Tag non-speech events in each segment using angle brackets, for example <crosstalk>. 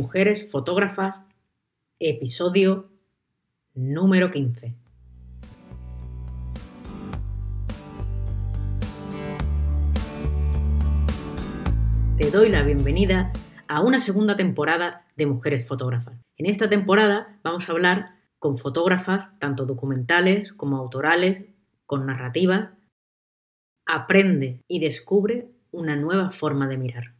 Mujeres Fotógrafas, episodio número 15. Te doy la bienvenida a una segunda temporada de Mujeres Fotógrafas. En esta temporada vamos a hablar con fotógrafas, tanto documentales como autorales, con narrativas. Aprende y descubre una nueva forma de mirar.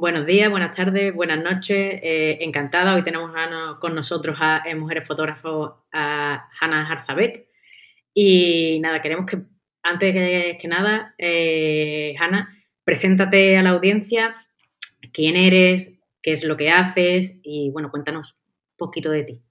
Buenos días, buenas tardes, buenas noches. Eh, encantada. Hoy tenemos con nosotros a, Mujeres Fotógrafos a Hanna Harzabek. Y nada, queremos que, antes que, nada, eh, Hanna, preséntate a la audiencia, quién eres, qué es lo que haces y, bueno, cuéntanos un poquito de ti.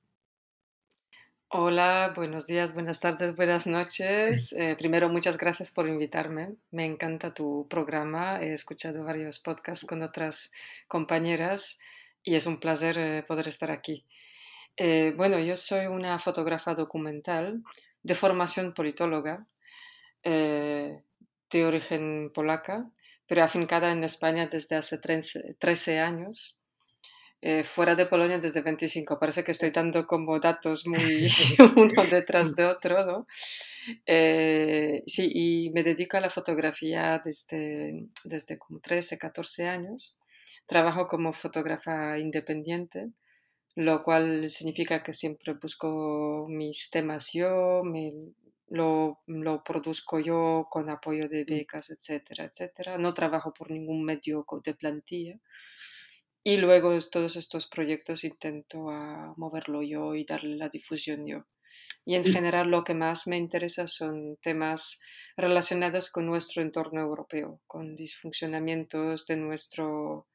Hola, buenos días, buenas tardes, buenas noches. Eh, primero, muchas gracias por invitarme. Me encanta tu programa. He escuchado varios podcasts con otras compañeras y es un placer eh, poder estar aquí. Eh, bueno, yo soy una fotógrafa documental de formación politóloga, de origen polaca, pero afincada en España desde hace 13 años eh, fuera de Polonia desde 25. Parece que estoy dando como datos muy <laughs> <laughs> uno detrás de otro, ¿no? Eh, sí, y me dedico a la fotografía desde, desde como 13, 14 años. Trabajo como fotógrafa independiente, lo cual significa que siempre busco mis temas yo, me, lo, lo, produzco yo con apoyo de mm. becas, etcétera, etcétera. No trabajo por ningún medio de plantilla. Y luego todos estos proyectos intento a moverlo yo y darle la difusión yo. Y en general lo que más me interesa son temas relacionados con nuestro entorno europeo, con disfuncionamientos de nuestro,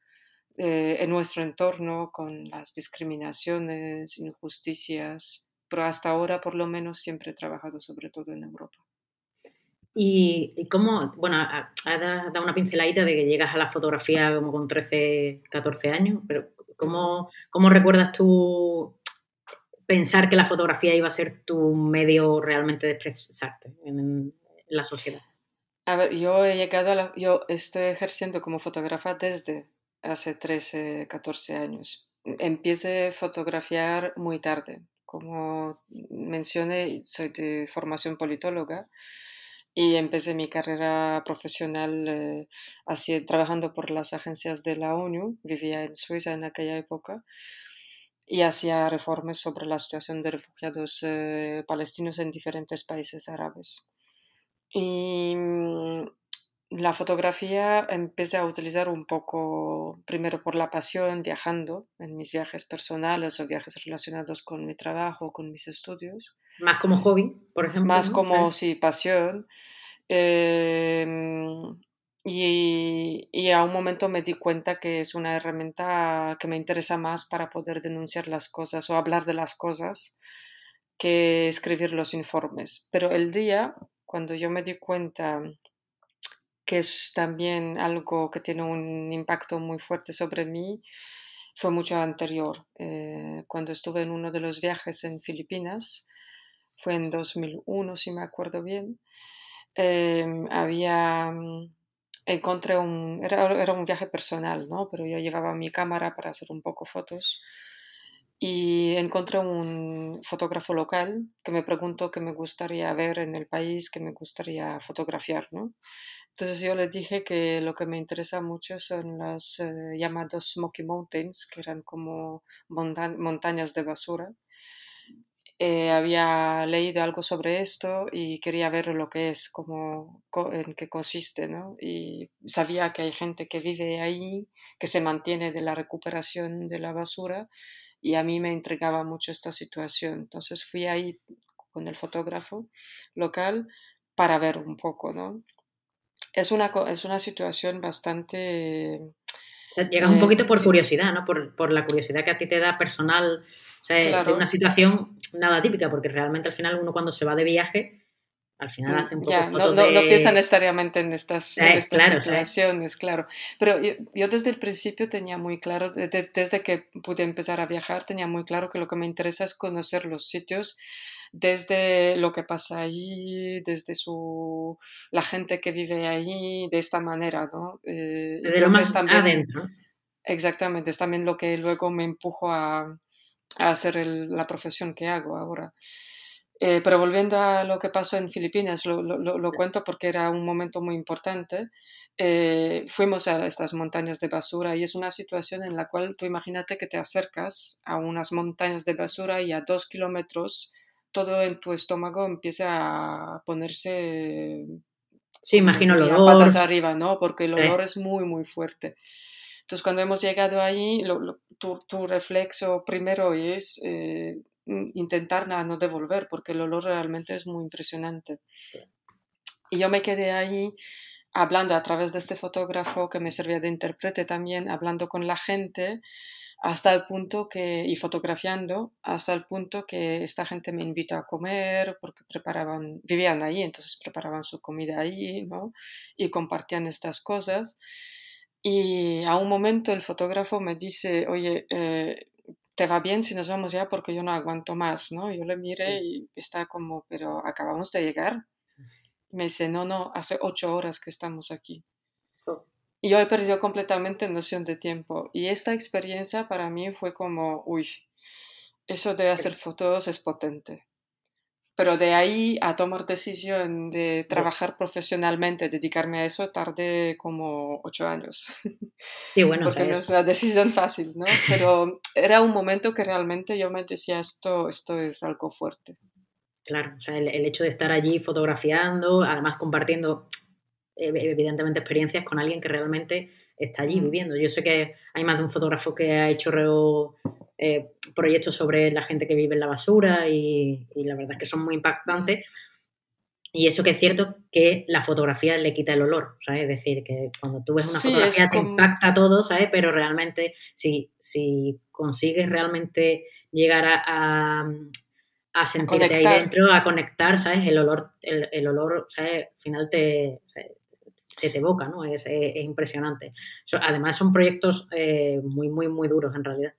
eh, en nuestro entorno, con las discriminaciones, injusticias, pero hasta ahora por lo menos siempre he trabajado sobre todo en Europa. Y, cómo, bueno, has dado una pinceladita de que llegas a la fotografía como con 13, 14 años, pero ¿cómo, cómo recuerdas tú pensar que la fotografía iba a ser tu medio realmente de expresarte en, la sociedad? A ver, yo he llegado a la, yo estoy ejerciendo como fotógrafa desde hace 13, 14 años. Empecé a fotografiar muy tarde. Como mencioné, soy de formación politóloga y empecé mi carrera profesional eh, así, trabajando por las agencias de la ONU, vivía en Suiza en aquella época y hacía reformas sobre la situación de refugiados eh, palestinos en diferentes países árabes. Y mm, la fotografía empecé a utilizar un poco, primero por la pasión, viajando en mis viajes personales o viajes relacionados con mi trabajo, con mis estudios. Más como hobby, por ejemplo. Más como, sí, pasión. Em, y, y, a un momento me di cuenta que es una herramienta que me interesa más para poder denunciar las cosas o hablar de las cosas que escribir los informes. Pero el día, cuando yo me di cuenta que es también algo que tiene un impacto muy fuerte sobre mí, fue mucho anterior. Eh, cuando estuve en uno de los viajes en Filipinas, fue en 2001, si me acuerdo bien, em, había, mm, encontré un, era, era, un viaje personal, ¿no? Pero yo llevaba mi cámara para hacer un poco fotos y encontré un fotógrafo local que me preguntó qué me gustaría ver en el país, qué me gustaría fotografiar, ¿no? Entonces yo le dije que lo que me interesa mucho son las eh, Smoky Mountains, que eran como montañas de basura. Eh, había leído algo sobre esto y quería ver lo que es, cómo, en qué consiste, ¿no? Y sabía que hay gente que vive ahí, que se mantiene de la recuperación de la basura y a mí me intrigaba mucho esta situación. Entonces fui ahí con el fotógrafo local para ver un poco, ¿no? Es una, es una situación bastante llegas un poquito por curiosidad, ¿no? Por, la curiosidad que a ti te da personal, o sea, de una situación nada típica, porque realmente al final uno cuando se va de viaje al final hace un poco ya, no, no, piensa necesariamente en estas, en estas situaciones, claro. Pero yo, desde el principio tenía muy claro, desde que pude empezar a viajar, tenía muy claro que lo que me interesa es conocer los sitios desde lo que pasa allí, desde su, la gente que vive allí, de esta manera, ¿no? Eh, desde lo más adentro. Exactamente, es también lo que luego me empujo a, a hacer la profesión que hago ahora. Eh, pero volviendo a lo que pasó en Filipinas, lo, lo, cuento porque era un momento muy importante. Eh, fuimos a estas montañas de basura y es una situación en la cual tú imagínate que te acercas a unas montañas de basura y a dos kilómetros todo en tu estómago empieza a ponerse... Sí, imagino el olor. Patas arriba, ¿no? Porque el olor es muy, muy fuerte. Entonces, cuando hemos llegado ahí, tu, tu, reflexo primero es eh, intentar no devolver, porque el olor realmente es muy impresionante. Y yo me quedé ahí hablando a través de este fotógrafo que me servía de intérprete también, hablando con la gente hasta el punto que, y fotografiando, hasta el punto que esta gente me invitó a comer, porque preparaban, vivían ahí, entonces preparaban su comida allí, ¿no? Y compartían estas cosas. Y a un momento el fotógrafo me dice, oye, eh, ¿te va bien si nos vamos ya? Porque yo no aguanto más, ¿no? Yo le miré y está como, pero acabamos de llegar. Me dice, no, no, hace ocho horas que estamos aquí. Y yo he perdido completamente noción de tiempo. Y esta experiencia para mí fue como, uy, eso de hacer fotos es potente. Pero de ahí a tomar decisión de trabajar profesionalmente, dedicarme a eso, tardé como ocho años. Sí, <laughs> bueno, Porque no es una decisión fácil, ¿no? Pero era un momento que realmente yo me decía, esto, esto es algo fuerte. Claro, o sea, el, el hecho de estar allí fotografiando, además compartiendo evidentemente experiencias con alguien que realmente está allí viviendo. Yo sé que hay más de un fotógrafo que ha hecho eh, proyectos sobre la gente que vive en la basura y, la verdad es que son muy impactantes. Y eso que es cierto que la fotografía le quita el olor, ¿sabes? Es decir, que cuando tú ves una fotografía te impacta todo, ¿sabes? Pero realmente si, si consigues realmente llegar a, a, sentirte ahí dentro, a conectar, ¿sabes? El olor, el, olor, ¿sabes? Al final te, se te evoca, ¿no? Es, impresionante. además son proyectos eh, muy, muy, muy duros en realidad.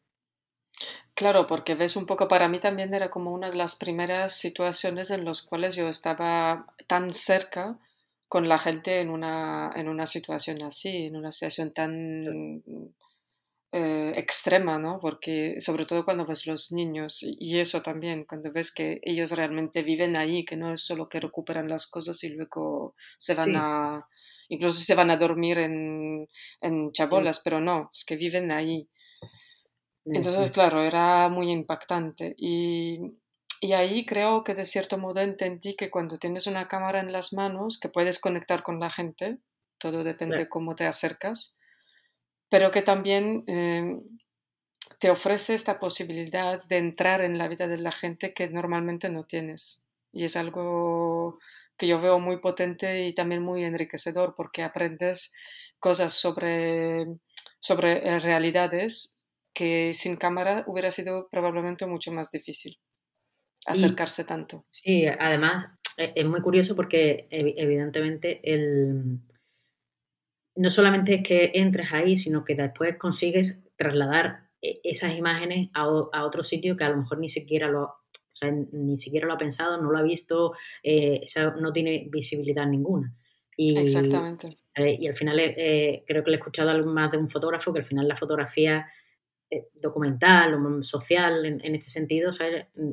Claro, porque ves un poco, para mí también era como una de las primeras situaciones en las cuales yo estaba tan cerca con la gente en una, en una situación así, en una situación tan eh, extrema, ¿no? Porque sobre todo cuando ves los niños y eso también, cuando ves que ellos realmente viven ahí, que no es solo que recuperan las cosas y luego se van a incluso se van a dormir en, en chabolas, pero no, es que viven ahí. Entonces, claro, era muy impactante. Y, y, ahí creo que de cierto modo entendí que cuando tienes una cámara en las manos, que puedes conectar con la gente, todo depende de cómo te acercas, pero que también em, te ofrece esta posibilidad de entrar en la vida de la gente que normalmente no tienes. Y es algo que yo veo muy potente y también muy enriquecedor porque aprendes cosas sobre, sobre eh, realidades que sin cámara hubiera sido probablemente mucho más difícil acercarse tanto. Sí, además e, es muy curioso porque evidentemente el, no solamente es que entres ahí, sino que después consigues trasladar e, esas imágenes a, a otro sitio que a lo mejor ni siquiera lo, sea, ni siquiera lo ha pensado, no lo ha visto, eh, no tiene visibilidad ninguna. Y, Exactamente. Eh, y al final eh, creo que le he escuchado más de un fotógrafo que al final la fotografía documental o social en, este sentido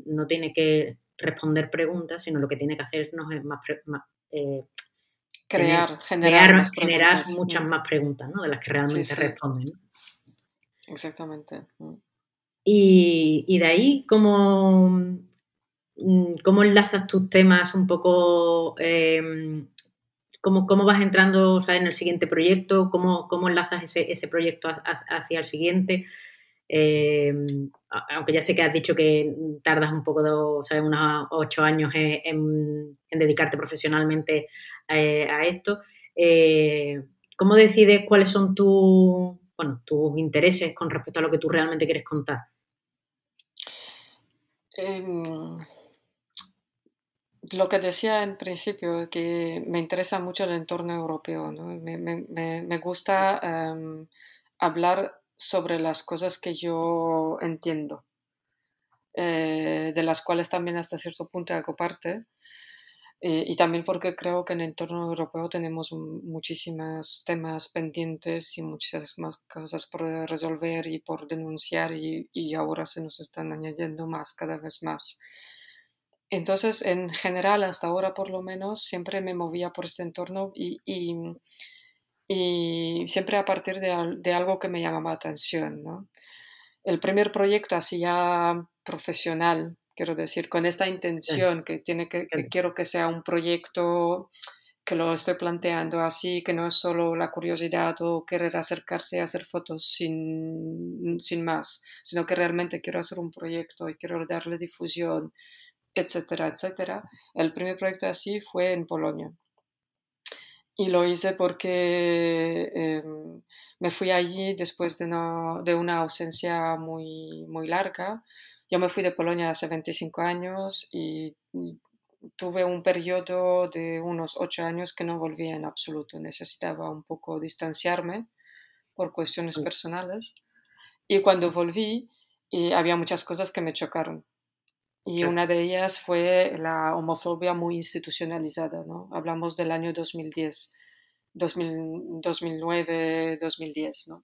no tiene que responder preguntas, sino lo que tiene que hacernos es más, crear, generar, generar muchas mm. más preguntas ¿no? de las que realmente responden. Exactamente. Mm. Y, y, de ahí, ¿cómo, Mm, ¿Cómo enlazas tus temas un poco? Em, cómo, vas entrando en el siguiente proyecto? ¿Cómo, cómo enlazas ese, ese proyecto hacia el siguiente? Em, aunque ya sé que has dicho que tardas un poco, de, unos ocho años en, dedicarte profesionalmente eh, a, esto. Eh, ¿Cómo decides cuáles son tus bueno, tus intereses con respecto a lo que tú realmente quieres contar. Em, lo que decía en principio, que me interesa mucho el entorno europeo, me, gusta em, hablar sobre las cosas que yo entiendo, eh, de las cuales también hasta cierto punto hago parte. Eh, y también porque creo que en el entorno europeo tenemos muchísimos temas pendientes y muchas más cosas por resolver y por denunciar y, y ahora se nos están añadiendo más, cada vez más. Entonces, en general, hasta ahora por lo menos, siempre me movía por este entorno y, y, y siempre a partir de, de, algo que me llamaba atención. ¿no? El primer proyecto así ya profesional quiero decir, con esta intención que, tiene que, quiero que sea un proyecto que lo estoy planteando así, que no es solo la curiosidad o querer acercarse a hacer fotos sin, sin más, sino que realmente quiero hacer un proyecto y quiero darle difusión, etcétera, etcétera. El primer proyecto así fue en Polonia. Y lo hice porque em, me fui allí después de, de una ausencia muy, muy larga yo me fui de Polonia hace 25 años y tuve un periodo de unos 8 años que no volvía en absoluto. Necesitaba un poco distanciarme por cuestiones personales. Y cuando volví, y había muchas cosas que me chocaron. Y una de ellas fue la homofobia muy institucionalizada. ¿no? Hablamos del año 2010, 2009, 2010. ¿no?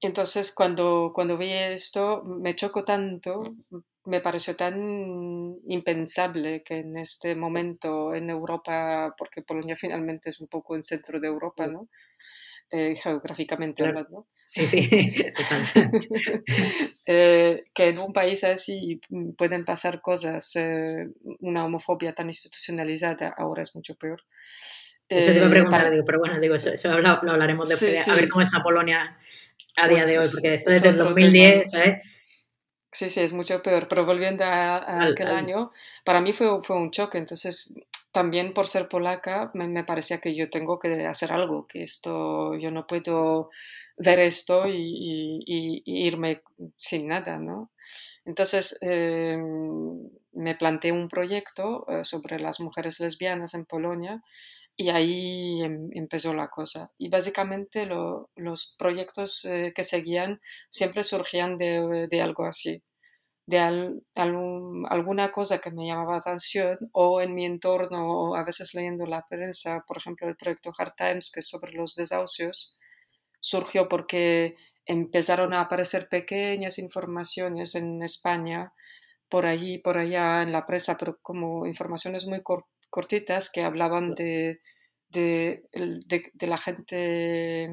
Entonces, cuando, cuando vi esto, me chocó tanto, me pareció tan impensable que en este momento en Europa, porque Polonia finalmente es un poco el centro de Europa, ¿no? Eh, geográficamente hablando. Sí, sí, <laughs> eh, que en un país así pueden pasar cosas, eh, una homofobia tan institucionalizada ahora es mucho peor. Eso te iba a preguntar, digo, pero bueno, digo, eso, eso lo, hablaremos después, a ver cómo está Polonia a día de hoy, porque esto desde el 2010, ¿eh? Sí, sí, es mucho peor. Pero volviendo a, aquel año, para mí fue, fue un choque. Entonces, también por ser polaca, me, me, parecía que yo tengo que hacer algo, que esto, yo no puedo ver esto y, irme sin nada, ¿no? Entonces, em, me planteé un proyecto eh, sobre las mujeres lesbianas en Polonia y ahí em, empezó la cosa. Y básicamente los proyectos eh, que seguían siempre surgían de algo así, de alguna cosa que me llamaba atención o en mi entorno o a veces leyendo la prensa, por ejemplo el proyecto Hard Times que es sobre los desahucios, surgió porque empezaron a aparecer pequeñas informaciones en España por allí, por allá en la prensa, pero como informaciones muy cortitas que hablaban de, de, la gente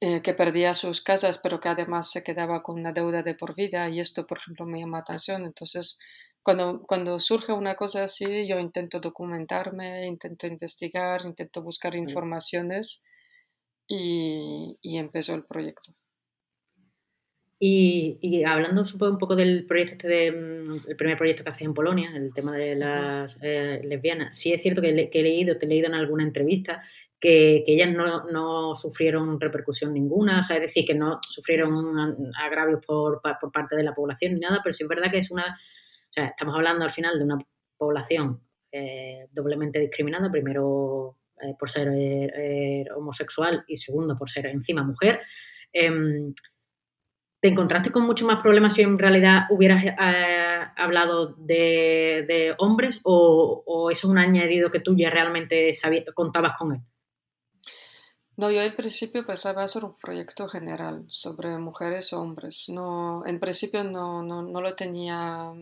eh, que perdía sus casas, pero que además se quedaba con una deuda de por vida. Y esto, por ejemplo, me llama atención. Entonces, cuando, cuando surge una cosa así, yo intento documentarme, intento investigar, intento buscar informaciones y, y empezó el proyecto. Y, hablando un poco del proyecto este de, mm, el primer proyecto que haces en Polonia, el tema de las eh, lesbianas, sí es cierto que, he leído, te he leído en alguna entrevista que, ellas no, sufrieron repercusión ninguna, o sea, es decir, que no sufrieron agravios por, parte de la población ni nada, pero sí es verdad que es una, o sea, estamos hablando al final de una población eh, doblemente discriminada, primero eh, por ser homosexual y segundo por ser encima mujer. Em, ¿Te encontraste con mucho más problemas si en realidad hubieras eh, hablado de, hombres o, eso es un añadido que tú ya realmente contabas con él? No, yo en principio pensaba hacer un proyecto general sobre mujeres o hombres. No, en principio no, no, no lo tenía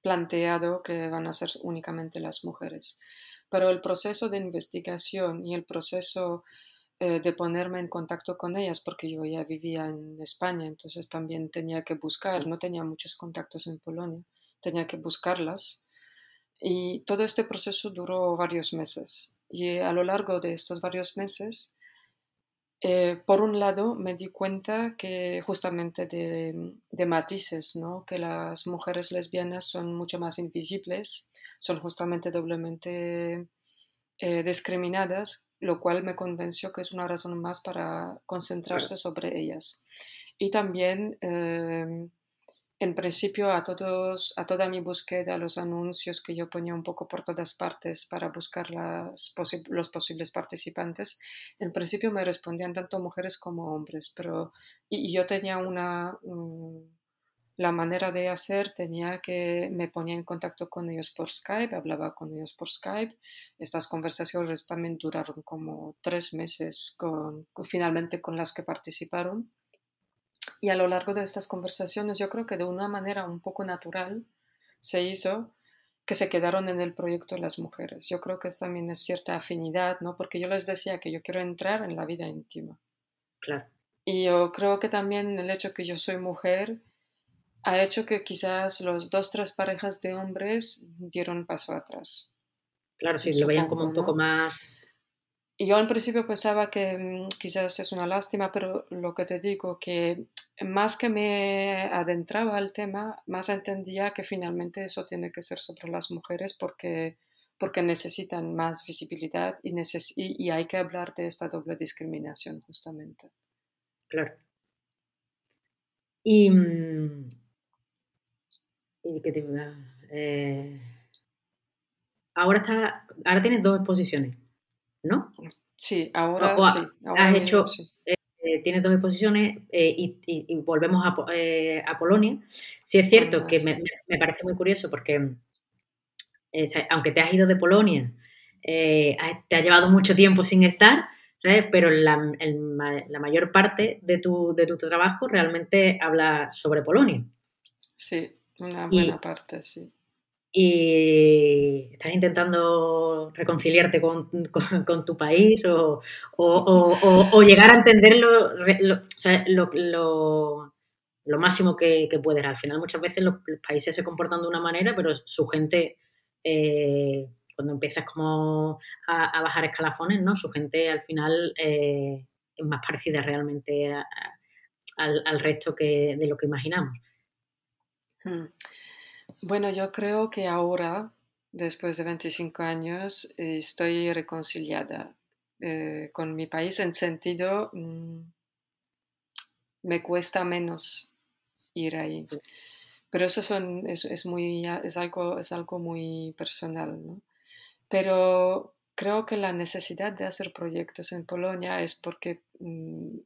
planteado que van a ser únicamente las mujeres. Pero el proceso de investigación y el proceso eh, de ponerme en contacto con ellas porque yo ya vivía en España, entonces también tenía que buscar, no tenía muchos contactos en Polonia, tenía que buscarlas. Y todo este proceso duró varios meses. Y a lo largo de estos varios meses, eh, por un lado, me di cuenta que justamente de, de, matices, ¿no? que las mujeres lesbianas son mucho más invisibles, son justamente doblemente eh, discriminadas, lo cual me convenció que es una razón más para concentrarse sobre ellas. Y también, em, en principio, a, todos, a toda mi búsqueda, los anuncios que yo ponía un poco por todas partes para buscar las los posibles participantes, en principio me respondían tanto mujeres como hombres, pero y, yo tenía una la manera de hacer tenía que me ponía en contacto con ellos por Skype, hablaba con ellos por Skype. Estas conversaciones también duraron como tres meses con, finalmente con las que participaron. Y a lo largo de estas conversaciones yo creo que de una manera un poco natural se hizo que se quedaron en el proyecto las mujeres. Yo creo que también es cierta afinidad, ¿no? Porque yo les decía que yo quiero entrar en la vida íntima. Claro. Y yo creo que también el hecho que yo soy mujer ha hecho que quizás los dos, tres parejas de hombres dieron paso atrás. Claro, sí, lo veían como un poco más... Y yo al principio pensaba que mm, quizás es una lástima, pero lo que te digo, que más que me adentraba al tema, más entendía que finalmente eso tiene que ser sobre las mujeres porque, porque necesitan más visibilidad y, y hay que hablar de esta doble discriminación justamente. Claro. Y mm, y que te, eh, ahora está, ahora tienes dos exposiciones, ¿no? Sí, ahora sí. has hecho, eh, tienes dos exposiciones eh, y, volvemos a, a, Polonia. Sí es cierto ah, que me, me, parece muy curioso porque aunque te has ido de Polonia, te ha llevado mucho tiempo sin estar, ¿sabes? pero la, la mayor parte de tu, de tu trabajo realmente habla sobre Polonia. Sí, una buena parte, sí. Y estás intentando reconciliarte con, tu país o, o, llegar a entenderlo lo, lo, máximo que, que, puedes. Al final muchas veces los, países se comportan de una manera, pero su gente, eh, cuando empiezas como a, bajar escalafones, ¿no? Su gente al final eh, es más parecida realmente al, al, resto que, de lo que imaginamos. Hmm. Bueno, yo creo que ahora, después de 25 años, estoy reconciliada eh, con mi país en sentido, mm, me cuesta menos ir ahí. Pero eso son, es, muy, es, algo, es algo muy personal, ¿no? Pero creo que la necesidad de hacer proyectos en Polonia es porque, mm,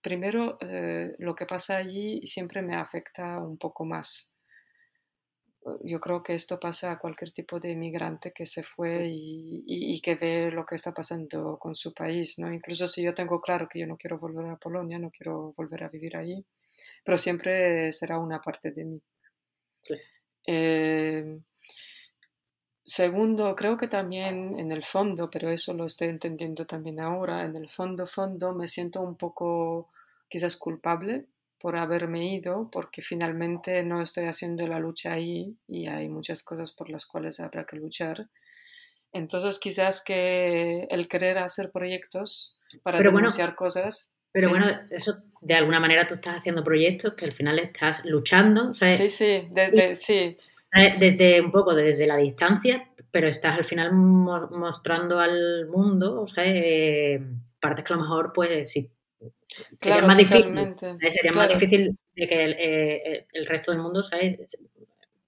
primero, eh, lo que pasa allí siempre me afecta un poco más yo creo que esto pasa a cualquier tipo de inmigrante que se fue y, que ve lo que está pasando con su país, ¿no? Incluso si yo tengo claro que yo no quiero volver a Polonia, no quiero volver a vivir ahí, pero siempre será una parte de mí. Eh, segundo, creo que también en el fondo, pero eso lo estoy entendiendo también ahora, en el fondo, fondo me siento un poco quizás culpable por haberme ido, porque finalmente no estoy haciendo la lucha ahí y hay muchas cosas por las cuales habrá que luchar. Entonces quizás que el querer hacer proyectos para denunciar cosas... Pero bueno, eso de alguna manera tú estás haciendo proyectos que al final estás luchando. Sí, sí, desde, sí. desde un poco desde la distancia, pero estás al final mostrando al mundo, o sea, eh, partes que a lo mejor, pues, si sería más difícil. Eh, sería más difícil de que el, eh, el, resto del mundo sea,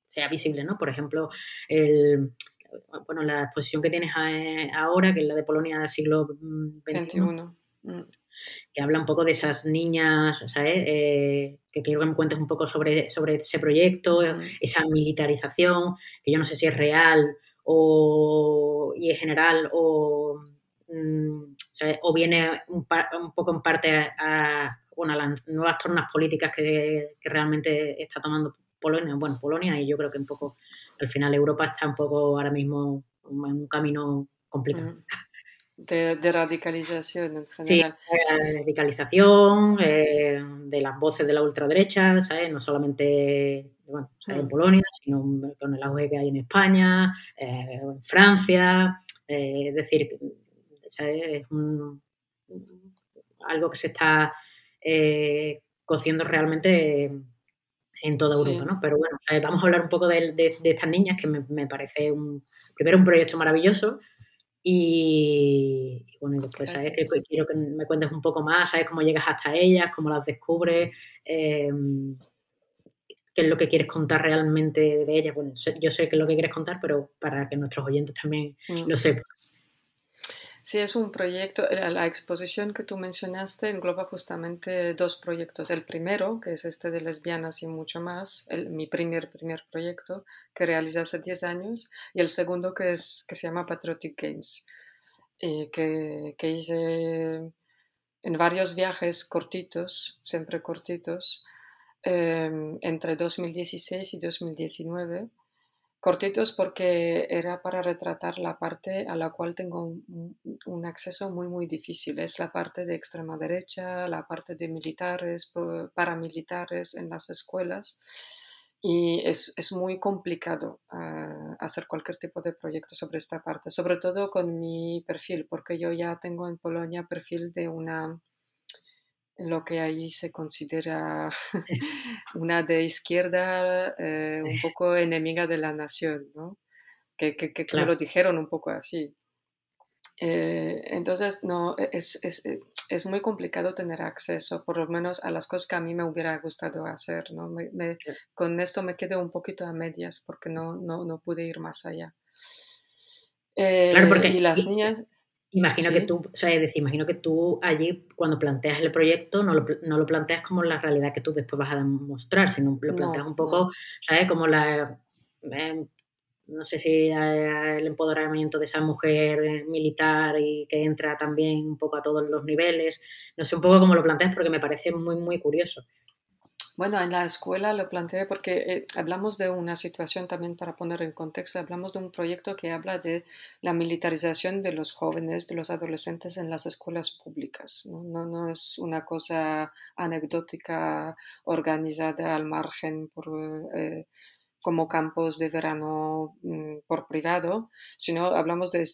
sea visible, ¿no? Por ejemplo, el, bueno, la exposición que tienes ahora, que es la de Polonia del siglo XXI, mm. que habla un poco de esas niñas, ¿sabes? Eh, que quiero que me cuentes un poco sobre, sobre ese proyecto, esa militarización, que yo no sé si es real o, y en general o... Mm, o viene un, poco en parte a, las nuevas tornas políticas que, realmente está tomando Polonia, bueno, Polonia y yo creo que un poco, al final Europa está un poco ahora mismo en un camino complicado. De, radicalización en general. Sí, de radicalización, eh, de las voces de la ultraderecha, ¿sabes? No solamente bueno, en mm. Polonia, sino con el auge que hay en España, eh, en Francia. Eh, es decir, es algo que se está eh, cociendo realmente en toda Europa, ¿no? Pero bueno, vamos a hablar un poco de, estas niñas, que me, parece un, primero un proyecto maravilloso Y, bueno, después, ¿sabes? Que quiero que me cuentes un poco más, ¿sabes? Cómo llegas hasta ellas, cómo las descubres, em, qué es lo que quieres contar realmente de ellas. Bueno, yo sé qué es lo que quieres contar, pero para que nuestros oyentes también mm. lo sepan. Sí, es un proyecto, la, exposición que tú mencionaste engloba justamente dos proyectos. El primero, que es este de lesbianas y mucho más, mi primer, primer proyecto que realicé hace 10 años, y el segundo que, es, que se llama Patriotic Games, y que, que hice en varios viajes cortitos, siempre cortitos, em, entre 2016 y 2019 cortitos porque era para retratar la parte a la cual tengo un, acceso muy muy difícil. Es la parte de extrema derecha, la parte de militares, paramilitares en las escuelas. Y es, es muy complicado ah, hacer cualquier tipo de proyecto sobre esta parte, sobre todo con mi perfil, porque yo ya tengo en Polonia perfil de una lo que ahí se considera <laughs> <laughs> una de izquierda eh, un poco enemiga de la nación, ¿no? Que, que, que lo dijeron un poco así. Eh, entonces, no, e, es, es, es, muy complicado tener acceso, por lo menos a las cosas que a mí me hubiera gustado hacer, ¿no? Me, con esto me quedé un poquito a medias porque no, no, no pude ir más allá. claro, porque eh, y las niñas... Imagino que tú, o sea, decir, imagino que tú allí cuando planteas el proyecto no lo, no lo, planteas como la realidad que tú después vas a demostrar, sino lo planteas un poco, ¿sabes? Como la, em, no sé si el empoderamiento de esa mujer militar y que entra también un poco a todos los niveles, no sé un poco cómo lo planteas porque me parece muy, muy curioso. Bueno, en la escuela lo planteé porque eh, hablamos de una situación también para poner en contexto, hablamos de un proyecto que habla de la militarización de los jóvenes, de los adolescentes en las escuelas públicas. No, es una cosa anecdótica organizada al margen por, eh, como campos de verano mm, por privado, sino hablamos de,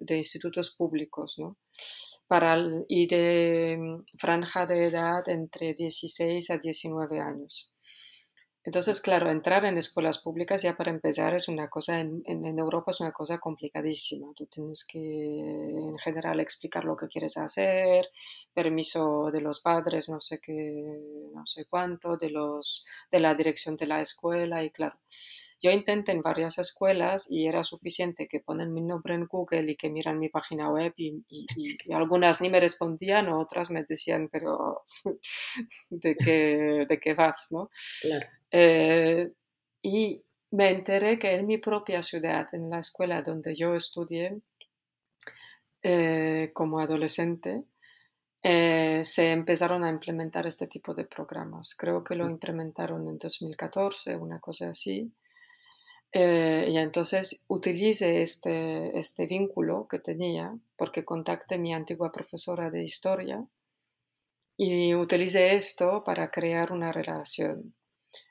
de institutos públicos. ¿no? Para y de mm, franja de edad entre 16 a 19 años. Entonces, claro, entrar en escuelas públicas ya para empezar es una cosa, en, en, Europa es una cosa complicadísima. Tú tienes que en general explicar lo que quieres hacer, permiso de los padres, no sé qué, no sé cuánto, de, los, de la dirección de la escuela y claro. Yo intenté en varias escuelas y era suficiente que ponen mi nombre en Google y que miran mi página web y, algunas ni me respondían, otras me decían, pero <laughs> ¿de qué, de qué vas? ¿no? Eh, y me enteré que en mi propia ciudad, en la escuela donde yo estudié eh, como adolescente, eh, se empezaron a implementar este tipo de programas. Creo que lo mm. implementaron en 2014, una cosa así. Eh, y entonces utilicé este, este vínculo que tenía porque contacté a mi antigua profesora de historia y utilicé esto para crear una relación.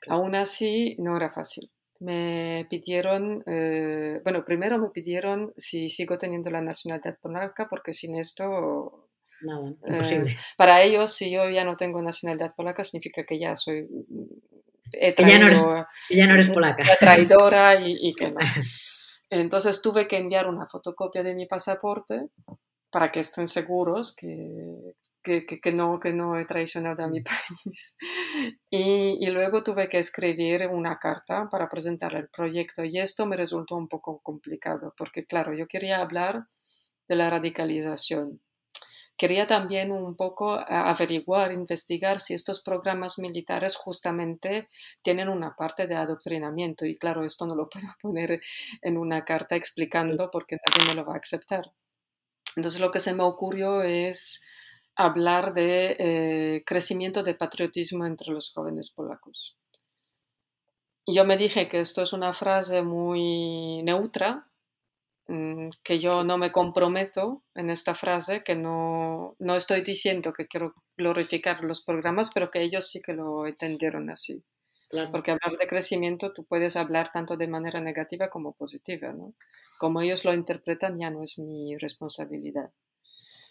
Aún así, no era fácil. Me pidieron, eh, bueno, primero me pidieron si sigo teniendo la nacionalidad polaca, porque sin esto Nada, imposible. Eh, para ellos, si yo ya no tengo nacionalidad polaca, significa que ya soy ya, no eres, ya no eres polaca. traidora y, que no. <laughs> Entonces tuve que enviar una fotocopia de mi pasaporte para que estén seguros que, que, que, no, que no he traicionado a mi país. Y, y, luego tuve que escribir una carta para presentar el proyecto y esto me resultó un poco complicado porque, claro, yo quería hablar de la radicalización Quería también un poco averiguar, investigar si estos programas militares justamente tienen una parte de adoctrinamiento. Y claro, esto no lo <laughs> puedo poner en una carta explicando porque nadie me lo va a aceptar. Entonces lo que se me ocurrió es hablar de eh, crecimiento de patriotismo entre los jóvenes polacos. Yo me dije que esto es una frase muy neutra, que yo no me comprometo en esta frase, que no, no estoy diciendo que quiero glorificar los programas, pero que ellos sí que lo entendieron así. Porque hablar de crecimiento tú puedes hablar tanto de manera negativa como positiva, ¿no? Como ellos lo interpretan ya no es mi responsabilidad.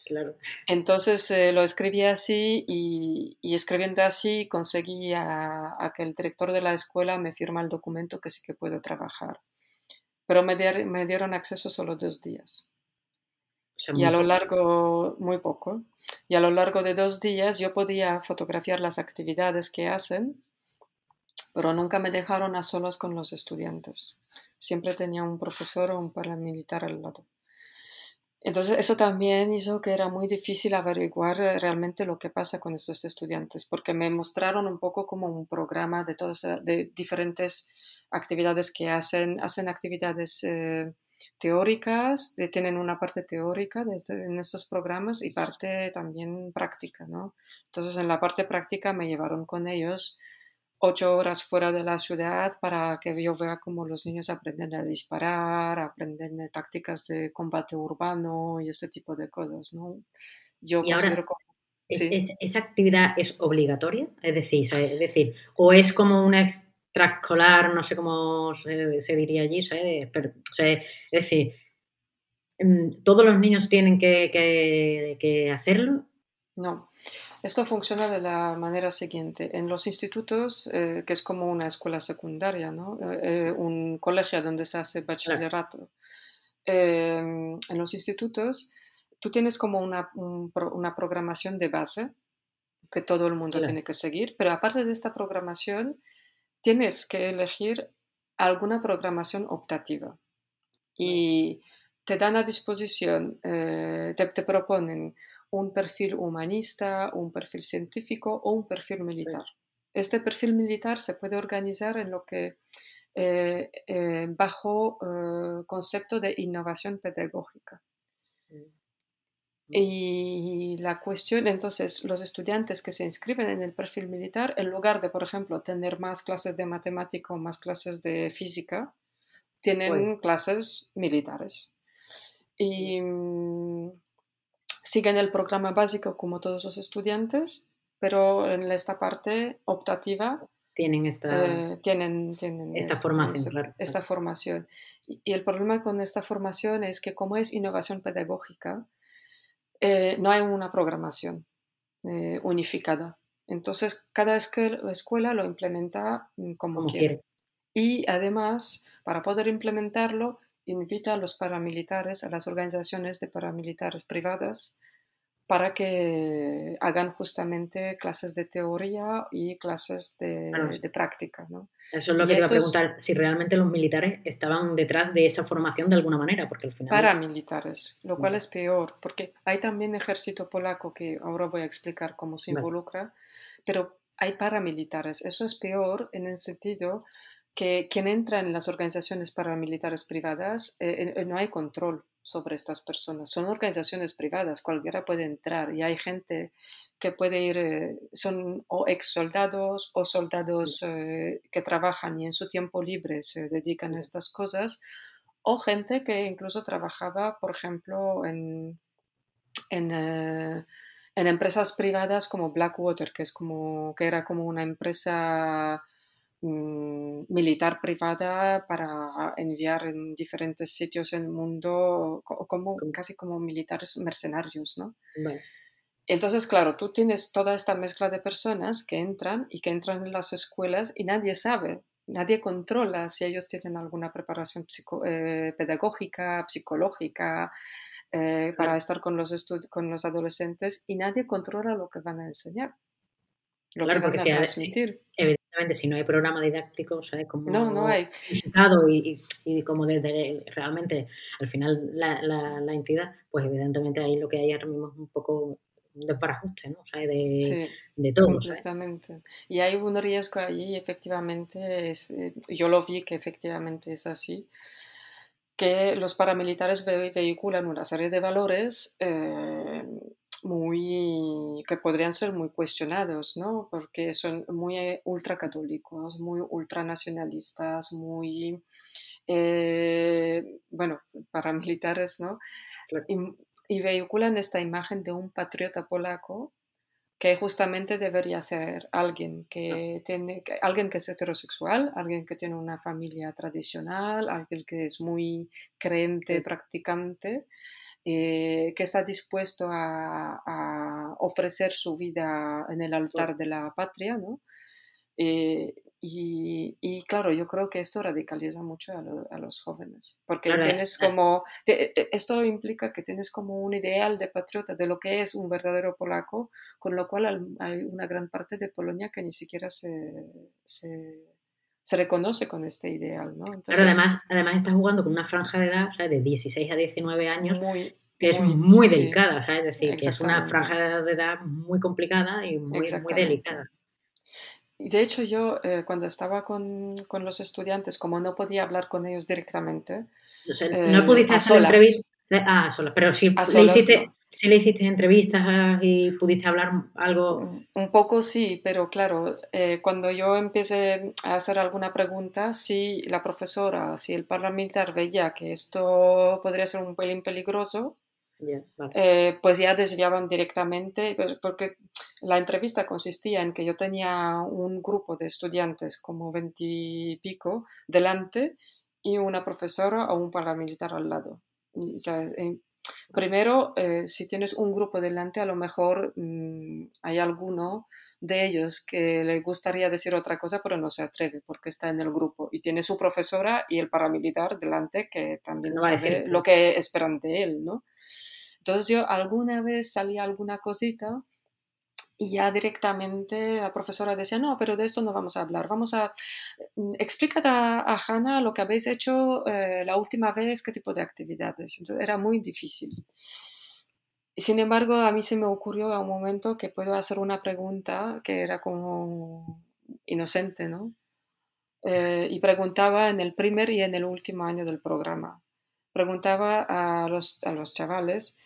Claro. Entonces eh, lo escribí así y, y escribiendo así conseguí a, a, que el director de la escuela me firma el documento que sí que puedo trabajar pero me, dieron acceso solo dos días. y a lo largo, muy poco, y a lo largo de dos días yo podía fotografiar las actividades que hacen, pero nunca me dejaron a solas con los estudiantes. Siempre tenía un profesor o un paramilitar al lado. Entonces, eso también hizo que era muy difícil averiguar eh, realmente lo que pasa con estos estudiantes, porque me mostraron un poco como un programa de todas, de diferentes actividades que hacen, hacen actividades eh, teóricas, tienen una parte teórica este, en estos programas y parte también práctica, ¿no? Entonces, en la parte práctica me llevaron con ellos ocho horas fuera de la ciudad para que yo vea cómo los niños aprenden a disparar, aprenden tácticas de combate urbano y ese tipo de cosas, ¿no? Yo ¿Y ahora, ¿esa actividad es obligatoria? Es decir, es decir, o es como una extraescolar, no sé cómo se, diría allí, ¿sabes? Pero, es decir, mm, ¿todos los niños tienen que, que hacerlo? No. Esto funciona de la manera siguiente. En los institutos, eh, que es como una escuela secundaria, ¿no? Eh, eh, un colegio donde se hace bachillerato, em, en los institutos tú tienes como una, una, programación de base que todo el mundo tiene que seguir, pero aparte de esta programación, tienes que elegir alguna programación optativa. Y te dan a disposición, te, te proponen un perfil humanista, un perfil científico o un perfil militar. Este perfil militar se puede organizar en lo que eh, eh, bajo eh, concepto de innovación pedagógica. Y la cuestión, entonces, los estudiantes que se inscriben en el perfil militar, en lugar de, por ejemplo, tener más clases de matemática o más clases de física, tienen clases militares. Y mm, siguen el programa básico como todos los estudiantes, pero en esta parte optativa tienen esta, eh, tienen, esta, formación. Esta formación. Y, el problema con esta formación es que como es innovación pedagógica, eh, no hay una programación eh, unificada. Entonces, cada escuela lo implementa mm, como, quiere. Y además, para poder implementarlo, invita a los paramilitares, a las organizaciones de paramilitares privadas, para que hagan justamente clases de teoría y clases de, de práctica. ¿no? Eso es lo que iba a preguntar, si realmente los militares estaban detrás de esa formación de alguna manera, porque al final... Paramilitares, lo cual es peor, porque hay también ejército polaco que ahora voy a explicar cómo se involucra, pero hay paramilitares, eso es peor en el sentido que quien entra en las organizaciones paramilitares privadas eh, eh, no hay control sobre estas personas. Son organizaciones privadas, cualquiera puede entrar y hay gente que puede ir, eh, son o ex soldados o soldados que trabajan y en su tiempo libre se dedican a estas cosas, o gente que incluso trabajaba, por ejemplo, en, en, en empresas privadas como Blackwater, que, es como, que era como una empresa militar privada para enviar en diferentes sitios en el mundo, como, casi como militares mercenarios, ¿no? Entonces, claro, tú tienes toda esta mezcla de personas que entran y que entran en las escuelas y nadie sabe, nadie controla si ellos tienen alguna preparación eh, pedagógica, psicológica, eh, para estar con los, con los adolescentes y nadie controla lo que van a enseñar. Lo claro, que van a transmitir si no hay programa didáctico, ¿sabes? Como no, no hay. Y, y, como desde realmente al final la, la, entidad, pues evidentemente ahí lo que hay ahora mismo es un poco de parajuste, ¿no? O sea, de, de todo. Completamente. Y hay un riesgo allí, efectivamente, es, eh, yo lo vi que efectivamente es así, que los paramilitares vehiculan una serie de valores eh, muy que podrían ser muy cuestionados, ¿no? Porque son muy eh, ultracatólicos, muy ultranacionalistas, muy eh, bueno, paramilitares, <laughs> ¿no? Y, vehiculan esta imagen de un patriota polaco que justamente debería ser alguien que tiene alguien que es heterosexual, alguien que tiene una familia tradicional, alguien que es muy creyente, practicante eh, que está dispuesto a, ofrecer su vida en el altar de la patria, ¿no? Eh, Y, y, claro, yo creo que esto radicaliza mucho a, a los jóvenes, porque tienes como, e, e, esto implica que tienes como un ideal de patriota, de lo que es un verdadero polaco, con lo cual hay una gran parte de Polonia que ni siquiera se, se, se reconoce con este ideal. ¿no? Entonces, además, además está jugando con una franja de edad, o sea, de 16 a 19 años, muy, que es muy, delicada, es decir, que es una franja de edad muy complicada y muy, muy delicada. Y de hecho yo eh, cuando estaba con, con, los estudiantes, como no podía hablar con ellos directamente... no pudiste hacer entrevistas... Ah, solas, pero sí, le hiciste, le hiciste entrevistas y pudiste hablar algo... Un poco sí, pero claro, eh, cuando yo empecé a hacer alguna pregunta, si la profesora, si el parlamentar veía que esto podría ser un pelín peligroso, eh, pues ya desviaban directamente, pues, porque la entrevista consistía en que yo tenía un grupo de estudiantes, como veintipico, delante y una profesora o un paramilitar al lado. Primero, eh, si tienes un grupo delante, a lo mejor mm, hay alguno de ellos que le gustaría decir otra cosa, pero no se atreve porque está en el grupo y tiene su profesora y el paramilitar delante que también sabe lo que esperan de él, ¿no? Entonces yo alguna vez salía alguna cosita y ya directamente la profesora decía, no, pero de esto no vamos a hablar, vamos a, mm, explícate a, a Hannah lo que habéis hecho eh, la última vez, qué tipo de actividades. Entonces era muy difícil. Sin embargo, a mí se me ocurrió a un momento que puedo hacer una pregunta que era como inocente, ¿no? Eh, y preguntaba en el primer y en el último año del programa. Preguntaba a los, a los chavales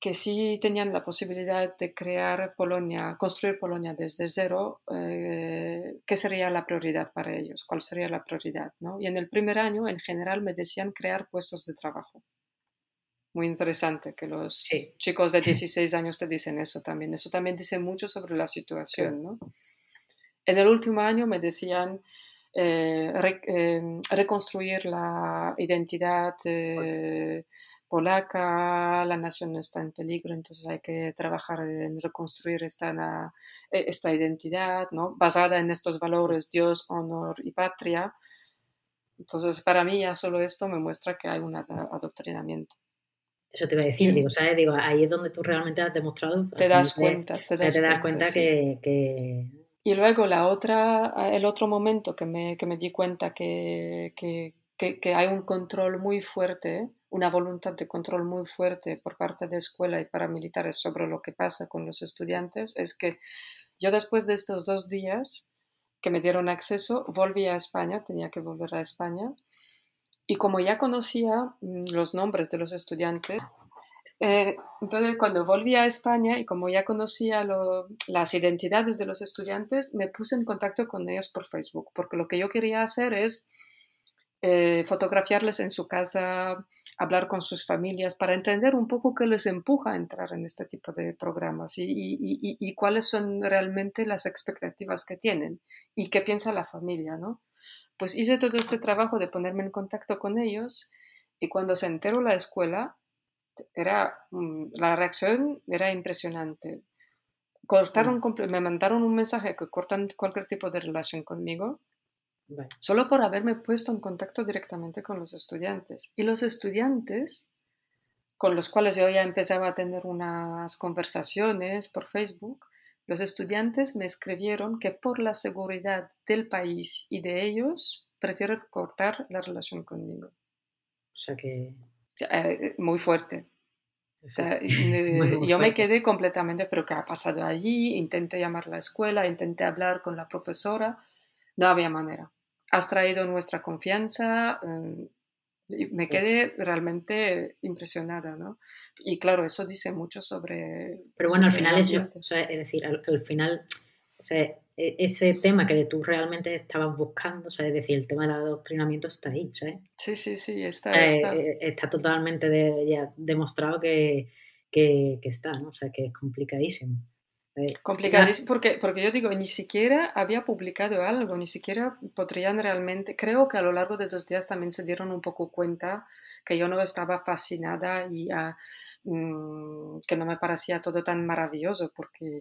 que si tenían la posibilidad de crear Polonia, construir Polonia desde cero, eh, ¿qué sería la prioridad para ellos? ¿Cuál sería la prioridad? ¿no? Y en el primer año, en general, me decían crear puestos de trabajo. Muy interesante que los chicos de <clears throat> 16 años te dicen eso también. Eso también dice mucho sobre la situación. ¿no? En el último año me decían eh, eh, reconstruir la identidad polaca, la nación está en peligro, entonces hay que trabajar en reconstruir esta, e, esta identidad, ¿no? basada en estos valores Dios, honor y patria. Entonces, para mí ya solo esto me muestra que hay un adoctrinamiento. Eso te iba a decir, digo, ¿sabes? Digo, ahí es donde tú realmente has demostrado. Te das cuenta, te das, cuenta, que, Y luego la otra, el otro momento que me, que me di cuenta que, que, que, hay un control muy fuerte una voluntad de control muy fuerte por parte de escuela y paramilitares sobre lo que pasa con los estudiantes es que yo después de estos dos días que me dieron acceso, volví a España, tenía que volver a España, y como ya conocía mm, los nombres de los estudiantes, eh, entonces cuando volví a España y como ya conocía las identidades de los estudiantes, me puse en contacto con ellos por Facebook, porque lo que yo quería hacer es eh, fotografiarles en su casa, hablar con sus familias para entender un poco qué les empuja a entrar en este tipo de programas y, y, y, cuáles son realmente las expectativas que tienen y qué piensa la familia, ¿no? Pues hice todo este trabajo de ponerme en contacto con ellos y cuando se enteró la escuela, era, mm, la reacción era impresionante. Cortaron, me mandaron un mensaje que cortan cualquier tipo de relación conmigo Solo por haberme puesto en contacto directamente con los estudiantes. Y los estudiantes, con los cuales yo ya empezaba a tener unas conversaciones por Facebook, los estudiantes me escribieron que por la seguridad del país y de ellos, prefieren cortar la relación conmigo. O sea que... Eh, muy fuerte. <laughs> Eh, yo me quedé completamente, pero ¿qué ha pasado allí? Intenté llamar a la escuela, intenté hablar con la profesora, no había manera has traído nuestra confianza. Em, me quedé realmente impresionada, ¿no? Y claro, eso dice mucho sobre... Pero bueno, al final eso, o sea, es decir, al, final, o sea, e, ese tema que tú realmente estabas buscando, o sea, es decir, el tema del adoctrinamiento está ahí, ¿sabes? Sí, sí, sí, está. está. Eh, está totalmente ya demostrado que, que, que, está, ¿no? O sea, que es complicadísimo. Complicadísimo, porque, porque yo digo, ni siquiera había publicado algo, ni siquiera podrían realmente, creo que a lo largo de dos días también se dieron un poco cuenta que yo no estaba fascinada y mm, que no me parecía todo tan maravilloso, porque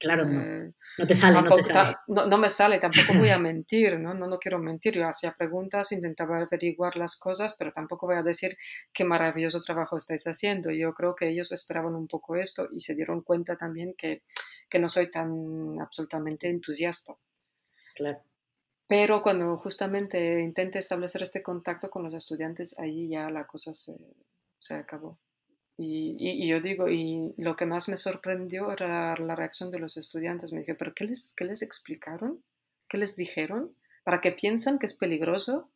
Claro, no. Eh, no te sale, no te sale. No, me sale, tampoco voy a <laughs> mentir, ¿no? ¿no? No quiero mentir. Yo hacía preguntas, intentaba averiguar las cosas, pero tampoco voy a decir qué maravilloso trabajo estáis haciendo. Yo creo que ellos esperaban un poco esto y se dieron cuenta también que, que no soy tan absolutamente entusiasta. Claro. Pero cuando justamente intenté establecer este contacto con los estudiantes, ahí ya la cosa se, se acabó. Y, yo digo, y lo que más me sorprendió era la, reacción de los estudiantes. Me dije, ¿pero qué les, qué les explicaron? ¿Qué les dijeron? ¿Para qué piensan que es peligroso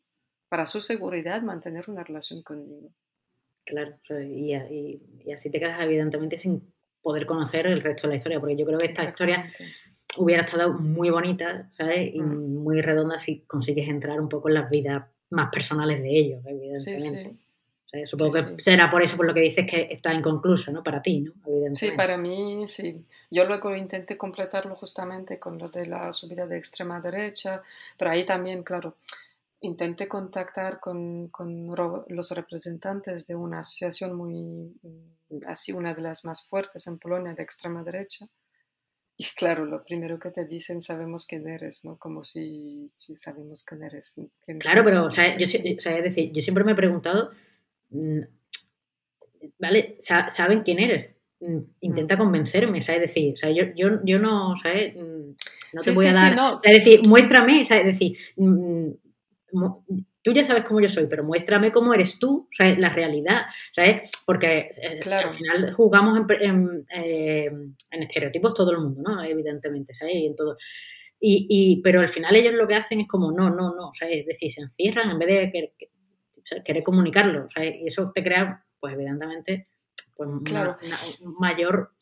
para su seguridad mantener una relación conmigo? Claro, y, y, así te quedas evidentemente sin poder conocer el resto de la historia, porque yo creo que esta historia hubiera estado muy bonita, ¿sabes? Y mm. muy redonda si consigues entrar un poco en las vidas más personales de ellos, evidentemente. Sí, supongo que será por eso por lo que dices que está inconcluso, ¿no? Para ti, ¿no? Sí, para mí sí. Yo luego intenté completarlo justamente con lo de la subida de extrema derecha, pero ahí también, claro, intenté contactar con, con los representantes de una asociación muy, así, una de las más fuertes en Polonia de extrema derecha. Y claro, lo primero que te dicen, sabemos quién eres, ¿no? Como si, sabemos quién eres. claro, pero, o sea, yo, o sea, es decir, yo siempre me he preguntado Mm, ¿vale? saben quién eres. Mm, intenta mm. convencerme, ¿sabes? decir, yo, yo, yo no, ¿sabes? No te voy a dar. Es decir, muéstrame, ¿sabes? decir, tú ya sabes cómo yo soy, pero muéstrame cómo eres tú, ¿sabes? La realidad, ¿sabes? Porque eh, al final jugamos en, eh, en, estereotipos todo el mundo, ¿no? Evidentemente, ¿sabes? Y en todo. Y, y, pero al final ellos lo que hacen es como, no, no, no, ¿sabes? Es decir, se encierran en vez de que, querer comunicarlo. y eso te crea, pues evidentemente, pues, claro. mayor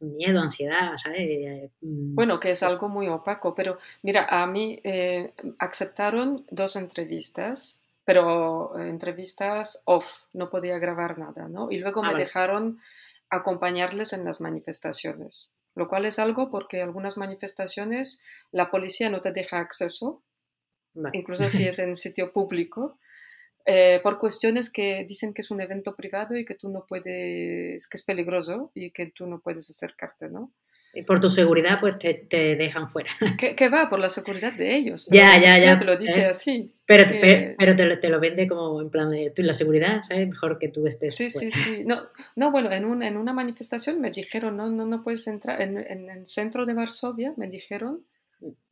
miedo, ansiedad, ¿sabes? Mm, bueno, que es algo muy opaco, pero mira, a mí eh, aceptaron dos entrevistas, pero eh, entrevistas off, no podía grabar nada, ¿no? Y luego ah, me dejaron acompañarles en las manifestaciones, lo cual es algo porque algunas manifestaciones la policía no te deja acceso, incluso si es <laughs> en sitio público, eh, por cuestiones que dicen que es un evento privado y que tú no puedes, que es peligroso y que tú no puedes acercarte, ¿no? Y por tu seguridad, pues te, te dejan fuera. <laughs> ¿Qué, va? Por la seguridad de ellos. Ya, ya, ya. Te lo dice así. Pero, pero, te, lo, te, lo vende como en plan de tú la seguridad, ¿sabes? Mejor que tú estés. Sí, sí, sí. No, no bueno, en, un, en una manifestación me dijeron, no, no, no puedes entrar. En, en el centro de Varsovia me dijeron,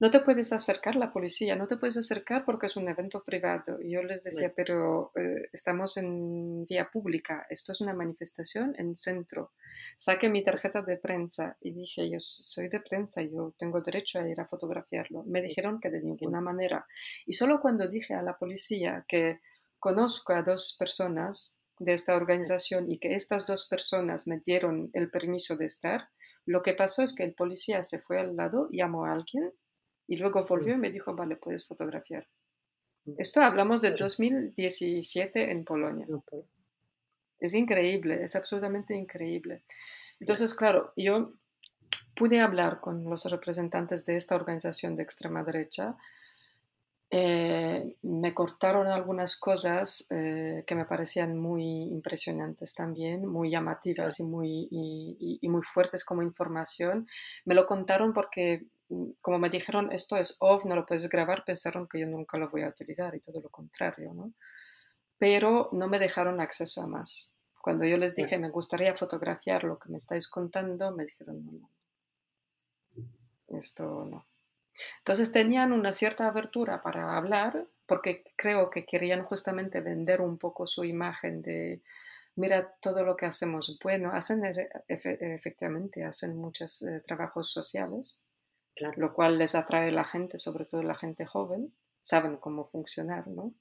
no te puedes acercar la policía, no te puedes acercar porque es un evento privado. Y yo les decía, pero eh, estamos en vía pública, esto es una manifestación en centro. Saqué mi tarjeta de prensa y dije, yo soy de prensa, yo tengo derecho a ir a fotografiarlo. Me dijeron que de ninguna manera. Y solo cuando dije a la policía que conozco a dos personas de esta organización y que estas dos personas me dieron el permiso de estar, lo que pasó es que el policía se fue al lado, llamó a alguien y luego volvió y me dijo, vale, puedes fotografiar. Esto hablamos de 2017 en Polonia. Es increíble, es absolutamente increíble. Entonces, claro, yo pude hablar con los representantes de esta organización de extrema derecha eh, me cortaron algunas cosas eh, que me parecían muy impresionantes también, muy llamativas y muy, y, muy fuertes como información. Me lo contaron porque, mm, como me dijeron, esto es off, no lo puedes grabar, pensaron que yo nunca lo voy a utilizar y todo lo contrario, ¿no? Pero no me dejaron acceso a más. Cuando yo les dije, me gustaría fotografiar lo que me estáis contando, me dijeron, no, no, esto no. Entonces tenían una cierta abertura para hablar porque creo que querían justamente vender un poco su imagen de, mira todo lo que hacemos bueno, hacen efectivamente, hacen muchos eh, trabajos sociales, lo cual les atrae a la gente, sobre todo la gente joven, saben cómo funcionar, ¿no?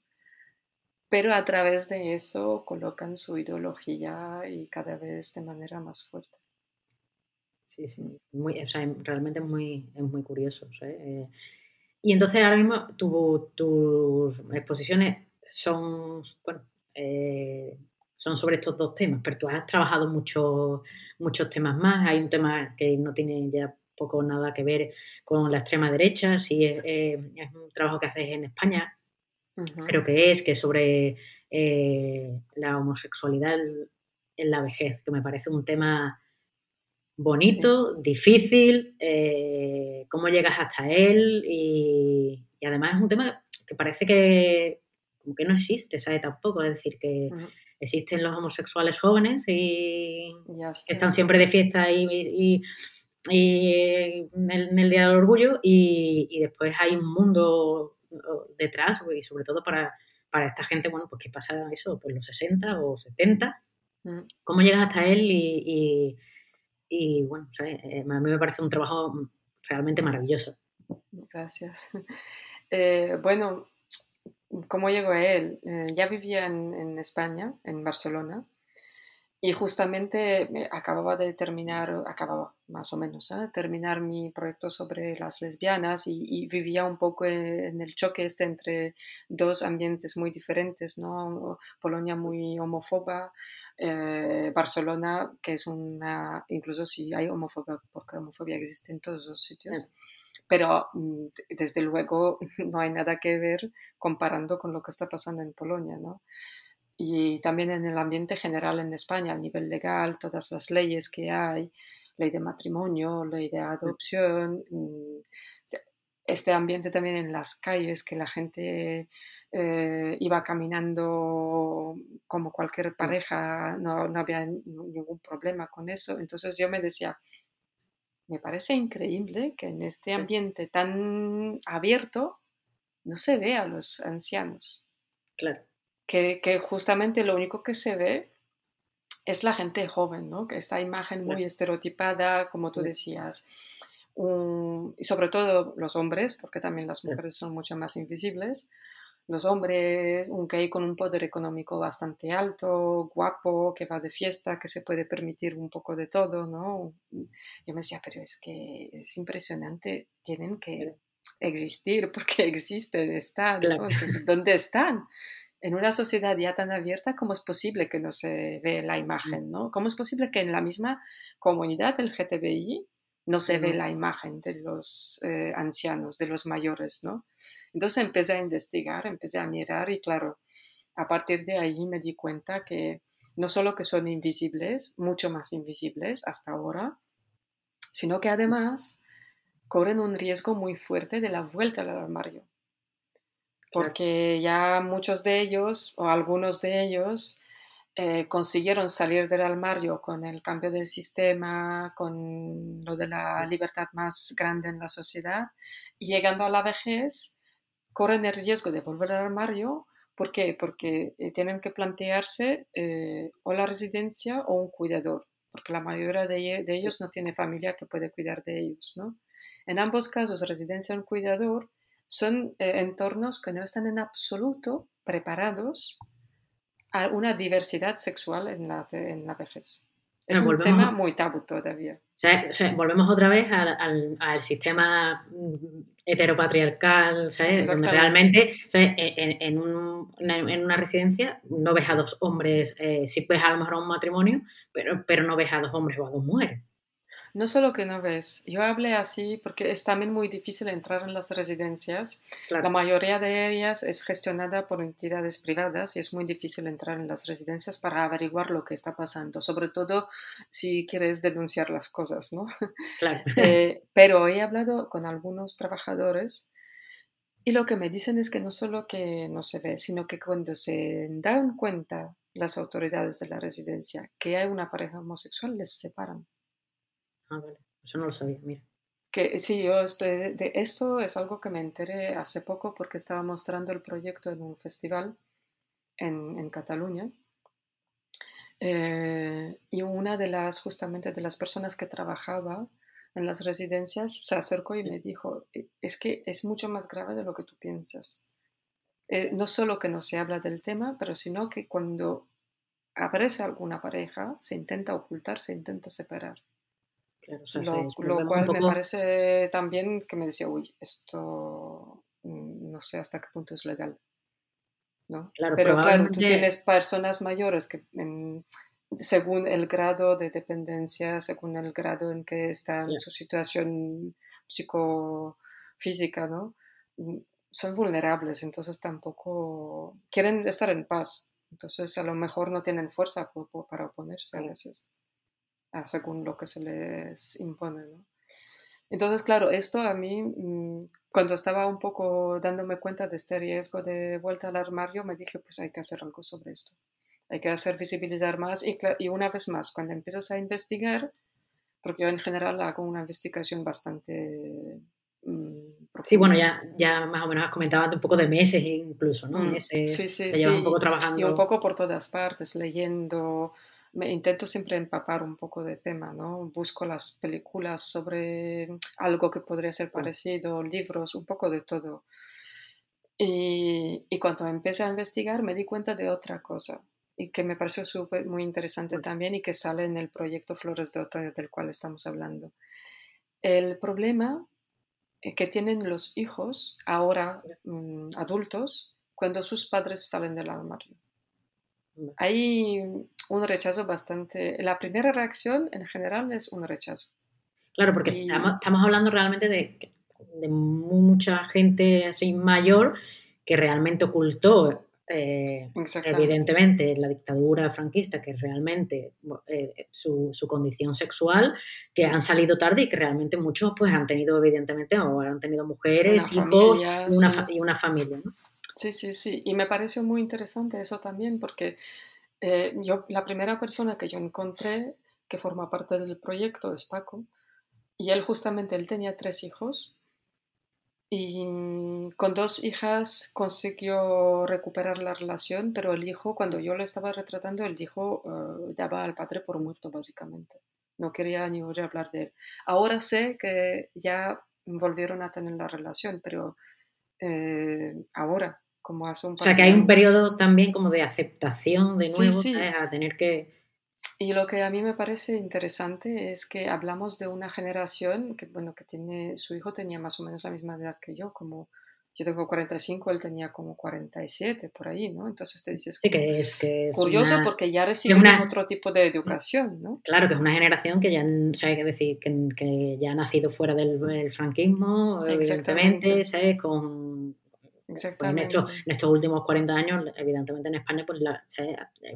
Pero a través de eso colocan su ideología y cada vez de manera más fuerte. Sí, sí, muy, o sea, realmente es muy, es muy curioso. Eh, y entonces ahora mismo tus exposiciones son, bueno, eh, son sobre estos dos temas, pero tú has trabajado muchos muchos temas más. Hay un tema que no tiene ya poco nada que ver con la extrema derecha, sí, es, un trabajo que haces en España, creo que es, que es sobre eh, la homosexualidad en la vejez, que me parece un tema bonito, difícil, eh, cómo llegas hasta él y, además es un tema que parece que como que no existe, ¿sabes? Tampoco, es decir, que existen los homosexuales jóvenes y están siempre de fiesta y, en, el, Día del Orgullo y, después hay un mundo detrás y sobre todo para, esta gente, bueno, pues que pasa eso, pues los 60 o 70, cómo llegas hasta él y, bueno, eh, a mí me parece un trabajo realmente maravilloso. Gracias. <laughs> Eh, bueno, ¿Cómo llegó a él? Eh, ya vivía en, España, en Barcelona, y justamente acababa de terminar, acababa más o menos, ¿eh? terminar mi proyecto sobre las lesbianas y, vivía un poco en, el choque este entre dos ambientes muy diferentes, ¿no? Polonia muy homófoba, eh, Barcelona, que es una, incluso si hay homofobia, porque homofobia existe en todos los sitios pero mm, desde luego <laughs> no hay nada que ver comparando con lo que está pasando en Polonia, ¿no? Y también en el ambiente general en España, a nivel legal, todas las leyes que hay, ley de matrimonio, ley de adopción, mm, este ambiente también en las calles, que la gente eh, iba caminando como cualquier pareja, no, no había ningún problema con eso. Entonces yo me decía, me parece increíble que en este ambiente tan abierto no se ve a los ancianos. Claro. Que, justamente lo único que se ve es la gente joven, ¿no? Que esta imagen muy estereotipada, como tú decías, y sobre todo los hombres, porque también las mujeres son mucho más invisibles, los hombres, un gay con un poder económico bastante alto, guapo, que va de fiesta, que se puede permitir un poco de todo, ¿no? Yo me decía, pero es que es impresionante, tienen que existir porque <laughs> existen, están, entonces, ¿dónde están? En una sociedad ya tan abierta, ¿cómo es posible que no se ve la imagen, ¿no? ¿Cómo es posible que en la misma comunidad LGTBI no se ve la imagen de los eh, ancianos, de los mayores, ¿no? Entonces empecé a investigar, empecé a mirar y claro, a partir de ahí me di cuenta que no solo que son invisibles, mucho más invisibles hasta ahora, sino que además corren un riesgo muy fuerte de la vuelta al armario. Porque ya muchos de ellos, o algunos de ellos, eh, consiguieron salir del armario con el cambio del sistema, con lo de la libertad más grande en la sociedad, y llegando a la vejez, corren el riesgo de volver al armario. ¿Por qué? Porque eh, tienen que plantearse eh, o la residencia o un cuidador, porque la mayoría de, ellos no tiene familia que puede cuidar de ellos. ¿no? En ambos casos, residencia o un cuidador son eh, entornos que no están en absoluto preparados a una diversidad sexual en la, en la vejez. Es un tema muy tabú todavía. volvemos otra vez al, al, sistema heteropatriarcal, ¿sabes? Donde realmente En, en, un, en, una residencia no ves a dos hombres, eh, sí ves a lo mejor a un matrimonio, pero, pero no ves a dos hombres o a dos mujeres. No solo que no ves, yo hablé así porque es también muy difícil entrar en las residencias. La mayoría de ellas es gestionada por entidades privadas y es muy difícil entrar en las residencias para averiguar lo que está pasando, sobre todo si quieres denunciar las cosas, ¿no? Claro. <laughs> Eh, pero he hablado con algunos trabajadores y lo que me dicen es que no solo que no se ve, sino que cuando se dan cuenta las autoridades de la residencia que hay una pareja homosexual, les separan. Ah, vale. Eso no lo sabía, mira. Que sí, yo estoy de, esto es algo que me enteré hace poco porque estaba mostrando el proyecto en un festival en, en Cataluña. Eh, y una de las, justamente de las personas que trabajaba en las residencias se acercó y me dijo, e, es que es mucho más grave de lo que tú piensas. Eh, no solo que no se habla del tema, pero sino que cuando aparece alguna pareja, se intenta ocultar, se intenta separar lo, cual me parece también que me decía, uy, esto mm, no sé hasta qué punto es legal. ¿no? Pero claro, tú tienes personas mayores que según el grado de dependencia, según el grado en que está en su situación psicofísica, ¿no? Mm, son vulnerables, entonces tampoco quieren estar en paz. Entonces a lo mejor no tienen fuerza para oponerse a veces. Según lo que se les impone. ¿no? Entonces, claro, esto a mí, mm, cuando estaba un poco dándome cuenta de este riesgo de vuelta al armario, me dije, pues hay que hacer algo sobre esto. Hay que hacer visibilizar más y, y una vez más, cuando empiezas a investigar, porque yo en general hago una investigación bastante mm, Sí, bueno, ya, ya más o menos has comentado un poco de meses incluso, ¿no? Mm, sí, sí, sí. un poco trabajando. Y un poco por todas partes, leyendo, me intento siempre empapar un poco de tema, ¿no? Busco las películas sobre algo que podría ser parecido, libros, un poco de todo. Y, y cuando empecé a investigar me di cuenta de otra cosa y que me pareció súper muy interesante también y que sale en el proyecto Flores de Otoño del cual estamos hablando. El problema eh, que tienen los hijos ahora mm, adultos cuando sus padres salen del armario. Hay un rechazo bastante... La primera reacción en general es un rechazo. Claro, porque estamos, hablando realmente de, de, mucha gente así mayor que realmente ocultó, eh, evidentemente, la dictadura franquista, que realmente eh, su, su, condición sexual, que han salido tarde y que realmente muchos pues han tenido, evidentemente, o han tenido mujeres, hijos y, una, y una familia. ¿no? Sí, sí, sí. Y me pareció muy interesante eso también, porque eh, yo, la primera persona que yo encontré que forma parte del proyecto es Paco, y él justamente, él tenía tres hijos, y con dos hijas consiguió recuperar la relación, pero el hijo, cuando yo lo estaba retratando, el hijo uh, daba al padre por muerto, básicamente. No quería ni oír hablar de él. Ahora sé que ya volvieron a tener la relación, pero eh, ahora o sea, que hay un periodo también como de aceptación de nuevo, A tener que... Y lo que a mí me parece interesante es que hablamos de una generación que, bueno, que tiene, su hijo tenía más o menos la misma edad que yo, como yo tengo 45, él tenía como 47, por ahí, ¿no? Entonces te dices, sí, que es, que curioso porque ya recibieron otro tipo de educación, ¿no? Claro, que es una generación que ya, o sea, hay que decir, que, que, ya ha nacido fuera del, franquismo, evidentemente, ¿sabes? Con, Exactamente. en, estos, últimos 40 años, evidentemente en España, pues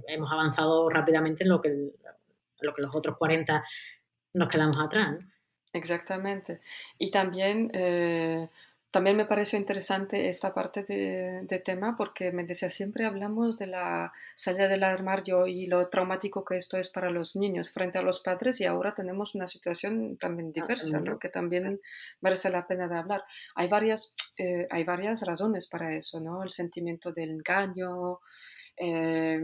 hemos avanzado rápidamente en lo que, lo que los otros 40 nos quedamos atrás. Exactamente. Y también eh, también me pareció interesante esta parte de, tema porque me decía, siempre hablamos de la salida del armario y lo traumático que esto es para los niños frente a los padres y ahora tenemos una situación también ah, diversa, ¿no? que también merece la pena de hablar. Hay varias, eh, hay varias razones para eso, ¿no? El sentimiento del engaño, eh,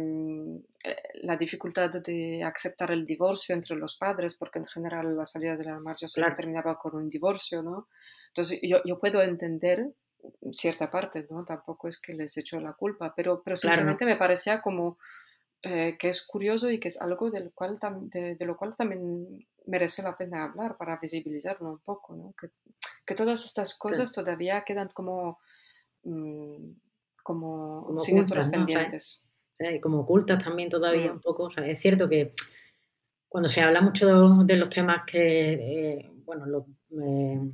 la dificultad de aceptar el divorcio entre los padres, porque en general la salida del armario se terminaba con un divorcio, ¿no? Entonces, yo, yo puedo entender cierta parte, ¿no? Tampoco es que les echo la culpa, pero, pero simplemente me parecía como eh, que es curioso y que es algo del cual de, lo cual también merece la pena hablar para visibilizarlo un poco, ¿no? Que, que todas estas cosas todavía quedan como, mm, como, como pendientes. y como ocultas también todavía mm. un poco. O sea, es cierto que cuando se habla mucho de, los temas que, eh, bueno, los... Eh,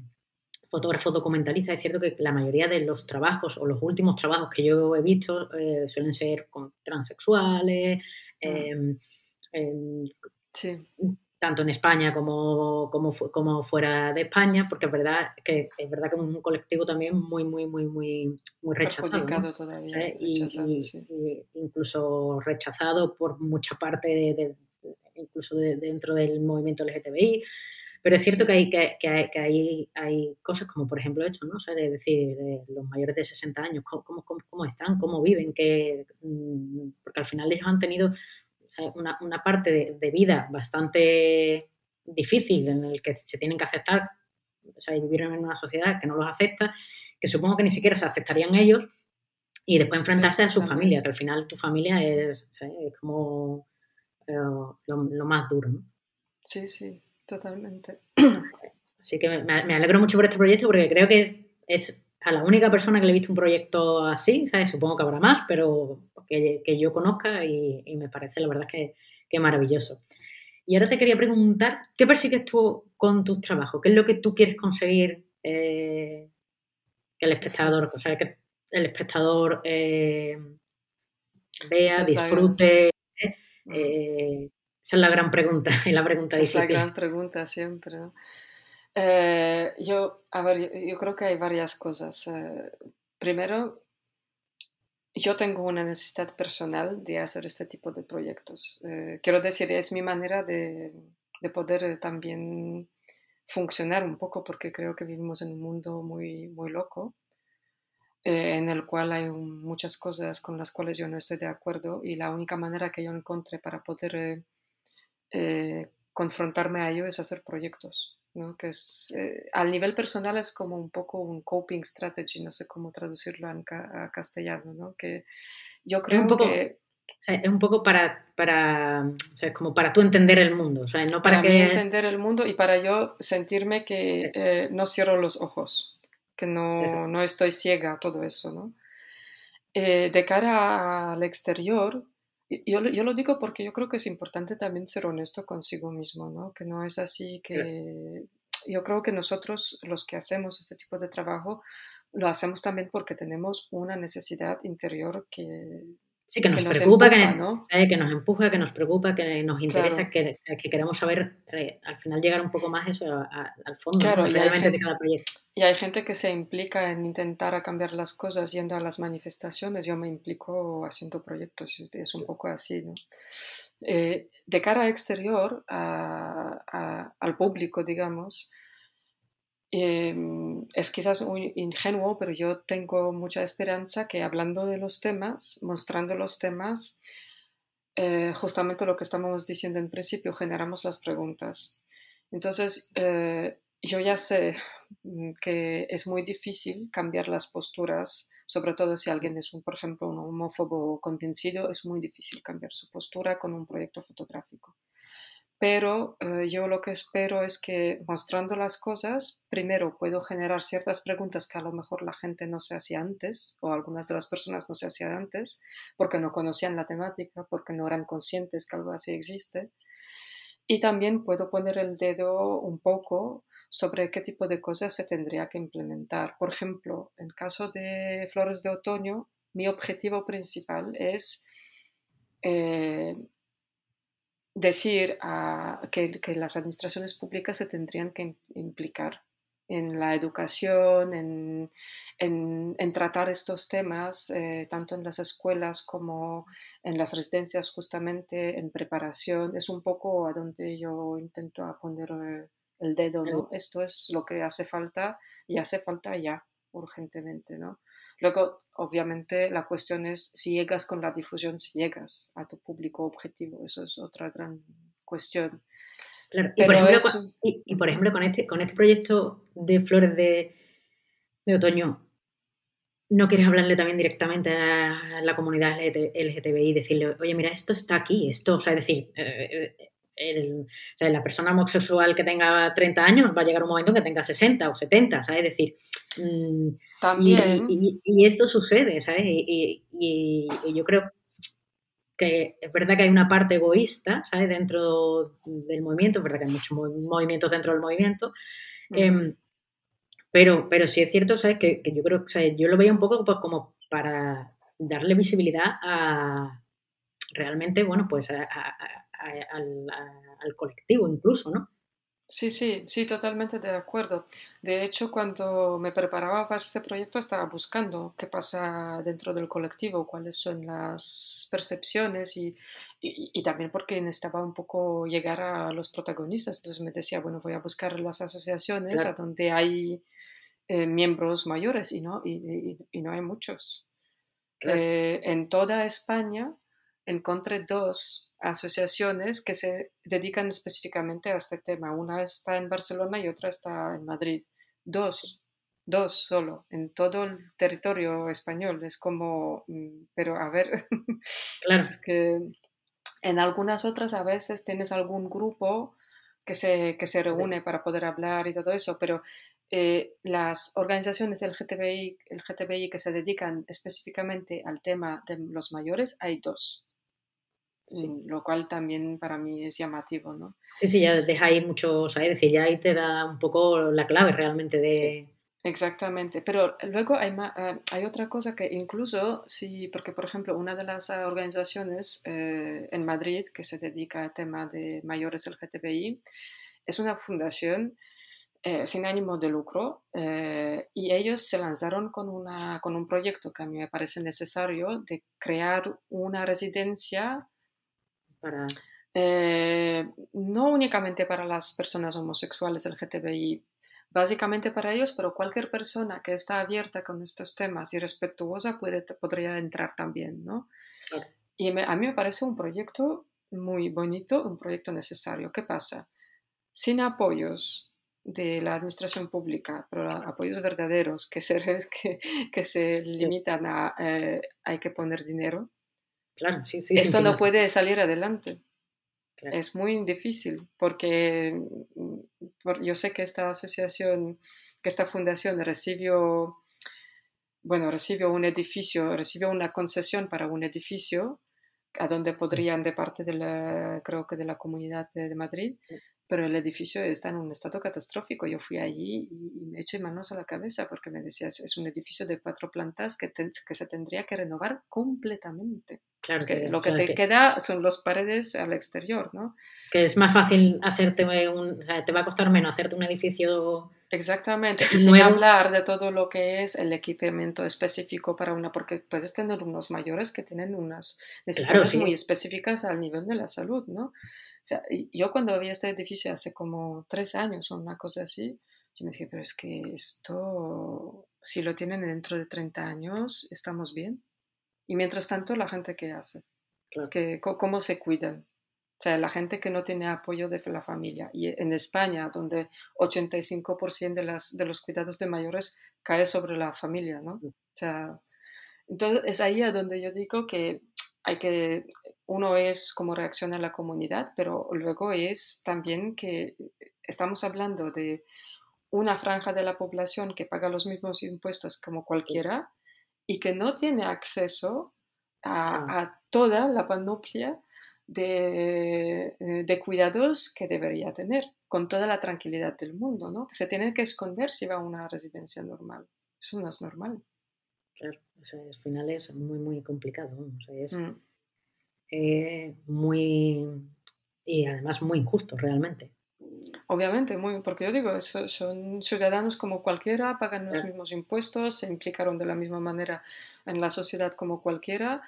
fotógrafos documentalistas, es cierto que la mayoría de los trabajos o los últimos trabajos que yo he visto eh, suelen ser con transexuales, ah. em, em, tanto en España como, como, como, fuera de España, porque es verdad que es verdad que es un colectivo también muy, muy, muy, muy, muy rechazado. todavía, ¿Eh? y, incluso rechazado por mucha parte de, incluso dentro del movimiento LGTBI. Pero es cierto que hay, que, que, que hay, hay, cosas como, por ejemplo, esto, ¿no? O sea, de decir, los mayores de 60 años, ¿cómo, cómo, cómo están? ¿Cómo viven? Que, mm, porque al final ellos han tenido una, una, parte de, de, vida bastante difícil en el que se tienen que aceptar, o sea, vivieron en una sociedad que no los acepta, que supongo que ni siquiera se aceptarían ellos, y después enfrentarse a su familia, que al final tu familia es, es como eh, lo, lo, más duro, ¿no? Sí, sí. Totalmente. Así que me, alegro mucho por este proyecto porque creo que es a la única persona que le he visto un proyecto así, ¿sabes? Supongo que habrá más, pero que, yo conozca y, me parece la verdad que, que maravilloso. Y ahora te quería preguntar, ¿qué persigues tú con tus trabajos? ¿Qué es lo que tú quieres conseguir eh, que el espectador, o sea, que el espectador eh, vea, disfrute, eh, Esa es la gran pregunta, <laughs> la pregunta Esa es la gran pregunta siempre. Eh, yo, a ver, yo creo que hay varias cosas. Eh, primero, yo tengo una necesidad personal de hacer este tipo de proyectos. Eh, quiero decir, es mi manera de, de poder también funcionar un poco porque creo que vivimos en un mundo muy, muy loco eh, en el cual hay muchas cosas con las cuales yo no estoy de acuerdo y la única manera que yo encontré para poder eh, eh, confrontarme a ello es hacer proyectos. ¿No? que es, al nivel personal es como un poco un coping strategy, no sé cómo traducirlo en a castellano, ¿no? que yo creo un poco, que... es un poco para, para, o sea, como para tú entender el mundo, o sea, no para, para que... entender el mundo y para yo sentirme que no cierro los ojos que no, no estoy ciega a todo eso, ¿no? Eh, de cara al exterior, yo, yo, lo digo porque yo creo que es importante también ser honesto consigo mismo, ¿no? Que no es así que... Yo creo que nosotros, los que hacemos este tipo de trabajo, lo hacemos también porque tenemos una necesidad interior que, Sí, que nos, preocupa, que, que, nos empuja, que nos preocupa, que nos interesa, que, que, queremos saber eh, al final llegar un poco más eso al fondo claro, realmente de cada proyecto. Y hay gente que se implica en intentar cambiar las cosas yendo a las manifestaciones. Yo me implico haciendo proyectos, es un poco así, ¿no? Eh, de cara exterior al público, digamos, Em, es quizás un ingenuo, pero yo tengo mucha esperanza que hablando de los temas, mostrando los temas, eh, justamente lo que estábamos diciendo en principio, generamos las preguntas. Entonces, eh, yo ya sé que es muy difícil cambiar las posturas, sobre todo si alguien es, un, por ejemplo, un homófobo convencido, es muy difícil cambiar su postura con un proyecto fotográfico pero eh, yo lo que espero es que mostrando las cosas, primero puedo generar ciertas preguntas que a lo mejor la gente no se hacía antes, o algunas de las personas no se hacían antes, porque no conocían la temática, porque no eran conscientes que algo así existe. Y también puedo poner el dedo un poco sobre qué tipo de cosas se tendría que implementar. Por ejemplo, en caso de flores de otoño, mi objetivo principal es eh, decir que, las administraciones públicas se tendrían que implicar en la educación, en, tratar estos temas, eh, tanto en las escuelas como en las residencias, justamente en preparación. Es un poco a donde yo intento poner eh, el dedo, ¿no? Esto es lo que hace falta y hace falta ya, urgentemente, ¿no? Luego, obviamente, la cuestión es si llegas con la difusión, si llegas a tu público objetivo. Eso es otra gran cuestión. Y, por ejemplo, con, este, con este proyecto de flores de, otoño, ¿no quieres hablarle también directamente a la comunidad LGTBI y decirle, oye, mira, esto está aquí, esto, o sea, es decir, eh, o sea, la persona homosexual que tenga 30 años va a llegar un momento que tenga 60 o 70, ¿sabes? Es decir, mm, También. Y, esto sucede, ¿sabes? Y, yo creo que es verdad que hay una parte egoísta, ¿sabes? Dentro del movimiento, es verdad que hay muchos movimientos dentro del movimiento, em, pero, pero sí es cierto, ¿sabes? Que, yo creo, que yo lo veía un poco como para darle visibilidad a realmente, bueno, pues a al, colectivo incluso, ¿no? Sí, sí, sí, totalmente de acuerdo. De hecho, cuando me preparaba para este proyecto estaba buscando qué pasa dentro del colectivo, cuáles son las percepciones y, y, también porque necesitaba un poco llegar a los protagonistas. Entonces me decía, bueno, voy a buscar las asociaciones a donde hay eh, miembros mayores y no, y, no hay muchos. Eh, en toda España encontré dos asociaciones que se dedican específicamente a este tema. Una está en Barcelona y otra está en Madrid. Dos, dos solo, en todo el territorio español. Es como, mm, pero a ver, <laughs> es que en algunas otras a veces tienes algún grupo que se, que se reúne para poder hablar y todo eso, pero eh, las organizaciones LGTBI, LGTBI que se dedican específicamente al tema de los mayores, hay dos. Mm, lo cual también para mí es llamativo, ¿no? Sí, sí, ya deja ahí mucho, o sea, es decir, ya ahí te da un poco la clave realmente de, Exactamente, pero luego hay, eh, hay otra cosa que incluso, sí, porque por ejemplo una de las organizaciones eh, en Madrid que se dedica al tema de mayores LGTBI es una fundación eh, sin ánimo de lucro y ellos se lanzaron con, una, con un proyecto que a mí me parece necesario de crear una residencia para... no únicamente para las personas homosexuales LGTBI, básicamente para ellos, pero cualquier persona que está abierta con estos temas y respetuosa puede, podría entrar también, ¿no? Y a mí me parece un proyecto muy bonito, un proyecto necesario. ¿Qué pasa? Sin apoyos de la administración pública, pero apoyos verdaderos que se, <laughs> que, que se limitan a eh, hay que poner dinero, claro, sí, sí, esto no puede salir adelante. Es muy difícil porque yo sé que esta asociación, que esta fundación recibió, bueno, recibió un edificio, recibió una concesión para un edificio a donde podrían de parte de la, creo que de la comunidad de Madrid, pero el edificio está en un estado catastrófico. Yo fui allí y, me eché manos a la cabeza porque me decías, es un edificio de cuatro plantas que, que se tendría que renovar completamente. Claro que, lo que te queda son las paredes al exterior, ¿no? Que es más fácil hacerte un, o sea, te va a costar menos hacerte un edificio Exactamente, y sin hablar de todo lo que es el equipamiento específico para una, porque puedes tener unos mayores que tienen unas necesidades muy específicas al nivel de la salud, ¿no? O sea, yo cuando vi este edificio hace como tres años o una cosa así, yo me dije, pero es que esto, si lo tienen dentro de 30 años, estamos bien. Y mientras tanto, la gente que hace, que, cómo se cuidan. O sea, la gente que no tiene apoyo de la familia. Y en España, donde 85% de, las, de los cuidados de mayores cae sobre la familia, ¿no? O sea, entonces es ahí a donde yo digo que hay que, uno es cómo reacciona la comunidad, pero luego es también que estamos hablando de una franja de la población que paga los mismos impuestos como cualquiera y que no tiene acceso a, toda la panoplia de, eh, de, cuidados que debería tener, con toda la tranquilidad del mundo, ¿no? Que se tiene que esconder si va a una residencia normal. Eso no es normal. Claro al final es muy, muy complicado. es mm. eh, muy. Y además muy injusto, realmente. Obviamente, muy, porque yo digo, son ciudadanos como cualquiera, pagan los mismos impuestos, se implicaron de la misma manera en la sociedad como cualquiera.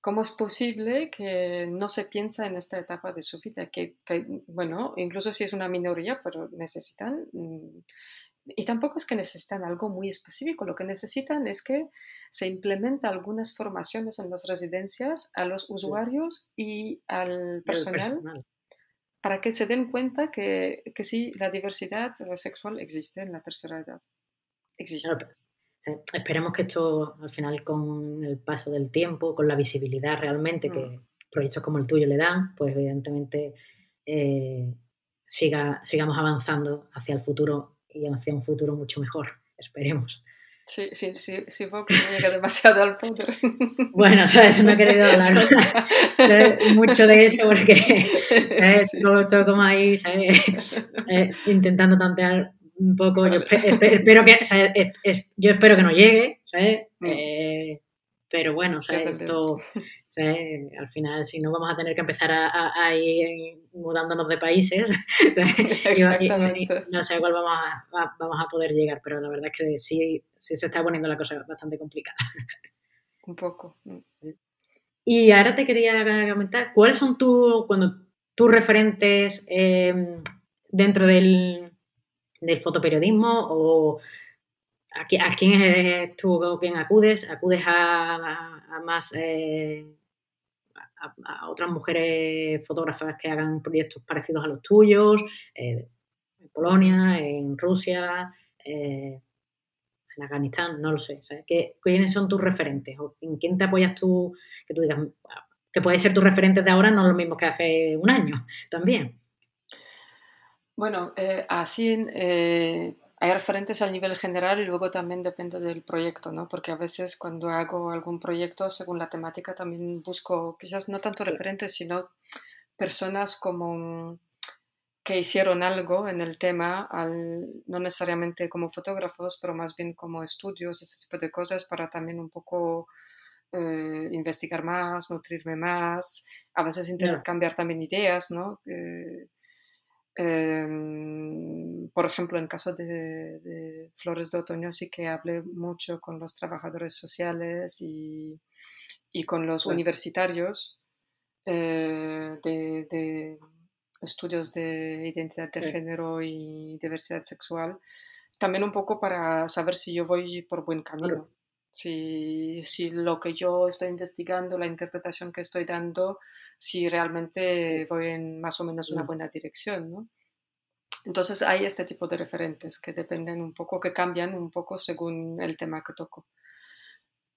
¿Cómo es posible que no se piensa en esta etapa de su vida? Que, que bueno, incluso si es una minoría, pero necesitan mm, y tampoco es que necesitan algo muy específico, lo que necesitan es que se implementen algunas formaciones en las residencias a los usuarios y al personal, para que se den cuenta que, que, sí, la diversidad sexual existe en la tercera edad. Existe. Eh, esperemos que esto, al final, con el paso del tiempo, con la visibilidad realmente que mm. proyectos como el tuyo le dan, pues evidentemente eh, siga, sigamos avanzando hacia el futuro y hacia un futuro mucho mejor, esperemos. Sí, sí, sí, sí, Vox llega demasiado al poder. <laughs> Bueno, ¿sabes? No he querido <laughs> hablar <laughs> mucho de eso porque Todo, como ahí, ¿sabes? Eh, intentando tantear un poco. Yo espero que, yo espero que no llegue, ¿sabes? Mm. Eh, pero bueno, ¿sabes? Esto, al final, si no, vamos a tener que empezar a, ir mudándonos de países. <laughs> no sé cuál vamos a, vamos a poder llegar, pero la verdad es que sí, sí se está poniendo la cosa bastante complicada. Un poco. Y ahora te quería comentar, ¿cuáles son tu, cuando, tus referentes em, dentro del, del fotoperiodismo o a, quién es tú o quién acudes? ¿Acudes a, más eh, a, otras mujeres fotógrafas que hagan proyectos parecidos a los tuyos, eh, en Polonia, en Rusia, eh, en Afganistán, no lo sé. ¿Quiénes son tus referentes? ¿O ¿En quién te apoyas tú? Que tú digas, que puede ser tus referentes de ahora, no lo mismo que hace un año <laughs> también. Bueno, eh, así en, hay referentes a nivel general y luego también depende del proyecto, ¿no? Porque a veces cuando hago algún proyecto, según la temática, también busco quizás no tanto referentes, sino personas como que hicieron algo en el tema, al, no necesariamente como fotógrafos, pero más bien como estudios, este tipo de cosas, para también un poco eh, investigar más, nutrirme más, a veces intercambiar también ideas, ¿no? Eh, em, por ejemplo, en caso de, Flores de Otoño sí que hablé mucho con los trabajadores sociales y, y con los universitarios eh, de estudios de identidad de género y diversidad sexual, también un poco para saber si yo voy por buen camino, si, si, lo que yo estoy investigando, la interpretación que estoy dando, si realmente voy en más o menos una buena dirección, ¿no? Entonces hay este tipo de referentes que dependen un poco, que cambian un poco según el tema que toco.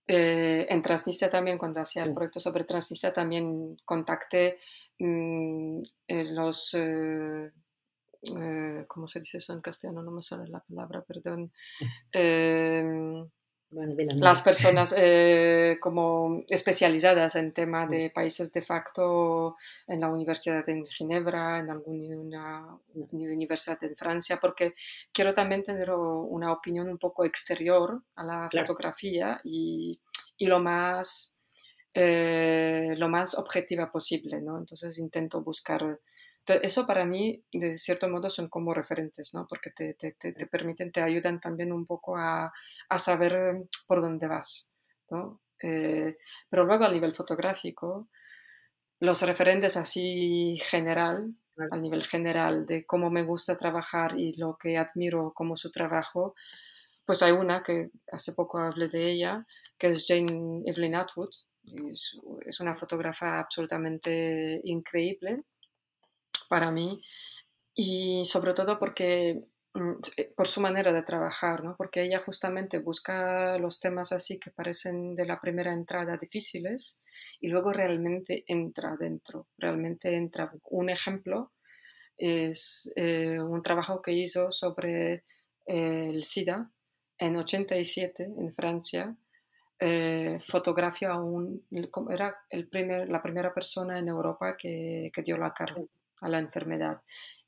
Eh, en Transnistria también, cuando hacía el proyecto sobre Transnistria, también contacté mm, los... Eh, eh, ¿Cómo se dice eso en castellano? No me sale la palabra, perdón. Em, las personas eh, como especializadas en tema de países de facto en la Universidad de Ginebra, en alguna universidad en Francia, porque quiero también tener una opinión un poco exterior a la fotografía y, y, lo más eh, lo más objetiva posible, ¿no? Entonces intento buscar eso para mí, de cierto modo, son como referentes, ¿no? Porque te, te, te, permiten, te ayudan también un poco a, a saber por dónde vas, ¿no? Eh, pero luego a nivel fotográfico, los referentes así general, a nivel general de cómo me gusta trabajar y lo que admiro como su trabajo, pues hay una que hace poco hablé de ella, que es Jane Evelyn Atwood. Es, es una fotógrafa absolutamente increíble para mí y sobre todo porque mm, eh, por su manera de trabajar, ¿no? porque ella justamente busca los temas así que parecen de la primera entrada difíciles y luego realmente entra dentro, realmente entra. Un ejemplo es eh, un trabajo que hizo sobre eh, el SIDA en 87 en Francia. Eh, fotografió a un, era el primer, la primera persona en Europa que, que dio la cara a la enfermedad.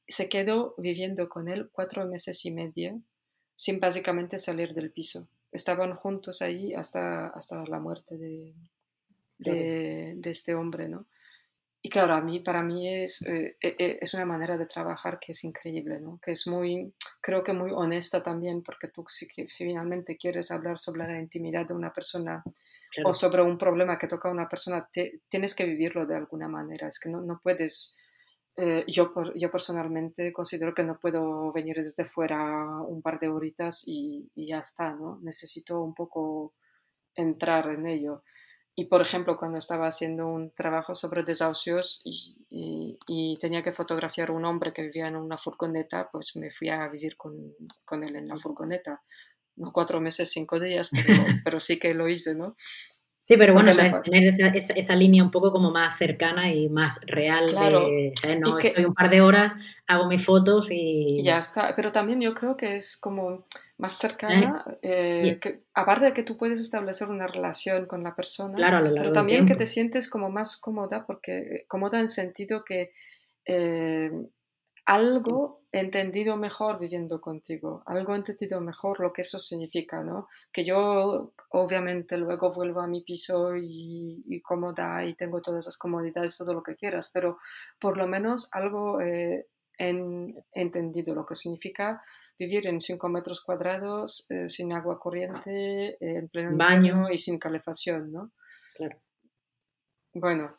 Se quedó viviendo con él cuatro meses y medio sin básicamente salir del piso. Estaban juntos allí hasta, hasta la muerte de, de, este hombre, ¿no? Y claro, a mí, para mí es, eh, eh, eh, es una manera de trabajar que es increíble, ¿no? Que es muy, creo que muy honesta también, porque tú si, si finalmente quieres hablar sobre la intimidad de una persona o sobre un problema que toca a una persona, tienes que vivirlo de alguna manera. Es que no, no puedes eh, yo, yo personalmente considero que no puedo venir desde fuera un par de horitas y, y, ya está, ¿no? Necesito un poco entrar en ello. Y por ejemplo, cuando estaba haciendo un trabajo sobre desahucios y, y, tenía que fotografiar a un hombre que vivía en una furgoneta, pues me fui a vivir con, con él en la furgoneta. No cuatro meses, cinco días, <laughs> pero, pero sí que lo hice, ¿no? Sí, pero bueno, tener esa, esa, línea un poco como más cercana y más real. Claro. No estoy un par de horas, hago mis fotos y... Ya está, pero también yo creo que es como más cercana, eh, que, aparte de que tú puedes establecer una relación con la persona, pero también que te sientes como más cómoda, porque cómoda en sentido que eh, algo entendido mejor viviendo contigo, algo entendido mejor lo que eso significa, ¿no? Que yo obviamente luego vuelvo a mi piso y, y cómoda y tengo todas esas comodidades, todo lo que quieras, pero por lo menos algo eh, en, entendido lo que significa vivir en 5 metros cuadrados, eh, sin agua corriente, en pleno baño y sin calefacción, ¿no? Claro. Bueno,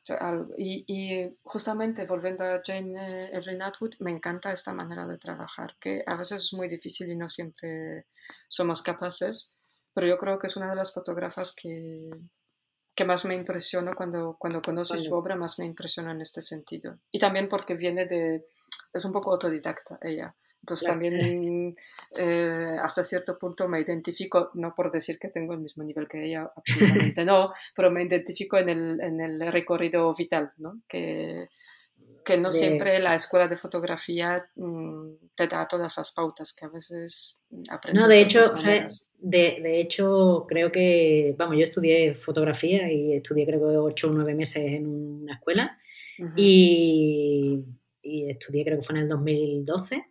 y, justamente volviendo a Jane eh, Evelyn Atwood, me encanta esta manera de trabajar, que a veces es muy difícil y no siempre somos capaces, pero yo creo que es una de las fotógrafas que, que más me impresiona cuando, cuando conozco su obra, más me impresiona en este sentido. Y también porque viene de, es un poco autodidacta ella. Entonces también eh, hasta cierto punto me identifico, no por decir que tengo el mismo nivel que ella, <laughs> absolutamente no, pero me identifico en el, en el recorrido vital, ¿no? Que, que no siempre la escuela de fotografía mm, te da todas esas pautas que a veces aprendes. No, de hecho, de, de, hecho, creo que, vamos, yo estudié fotografía y estudié creo que ocho o nueve meses en una escuela y y estudié creo que fue en el 2012.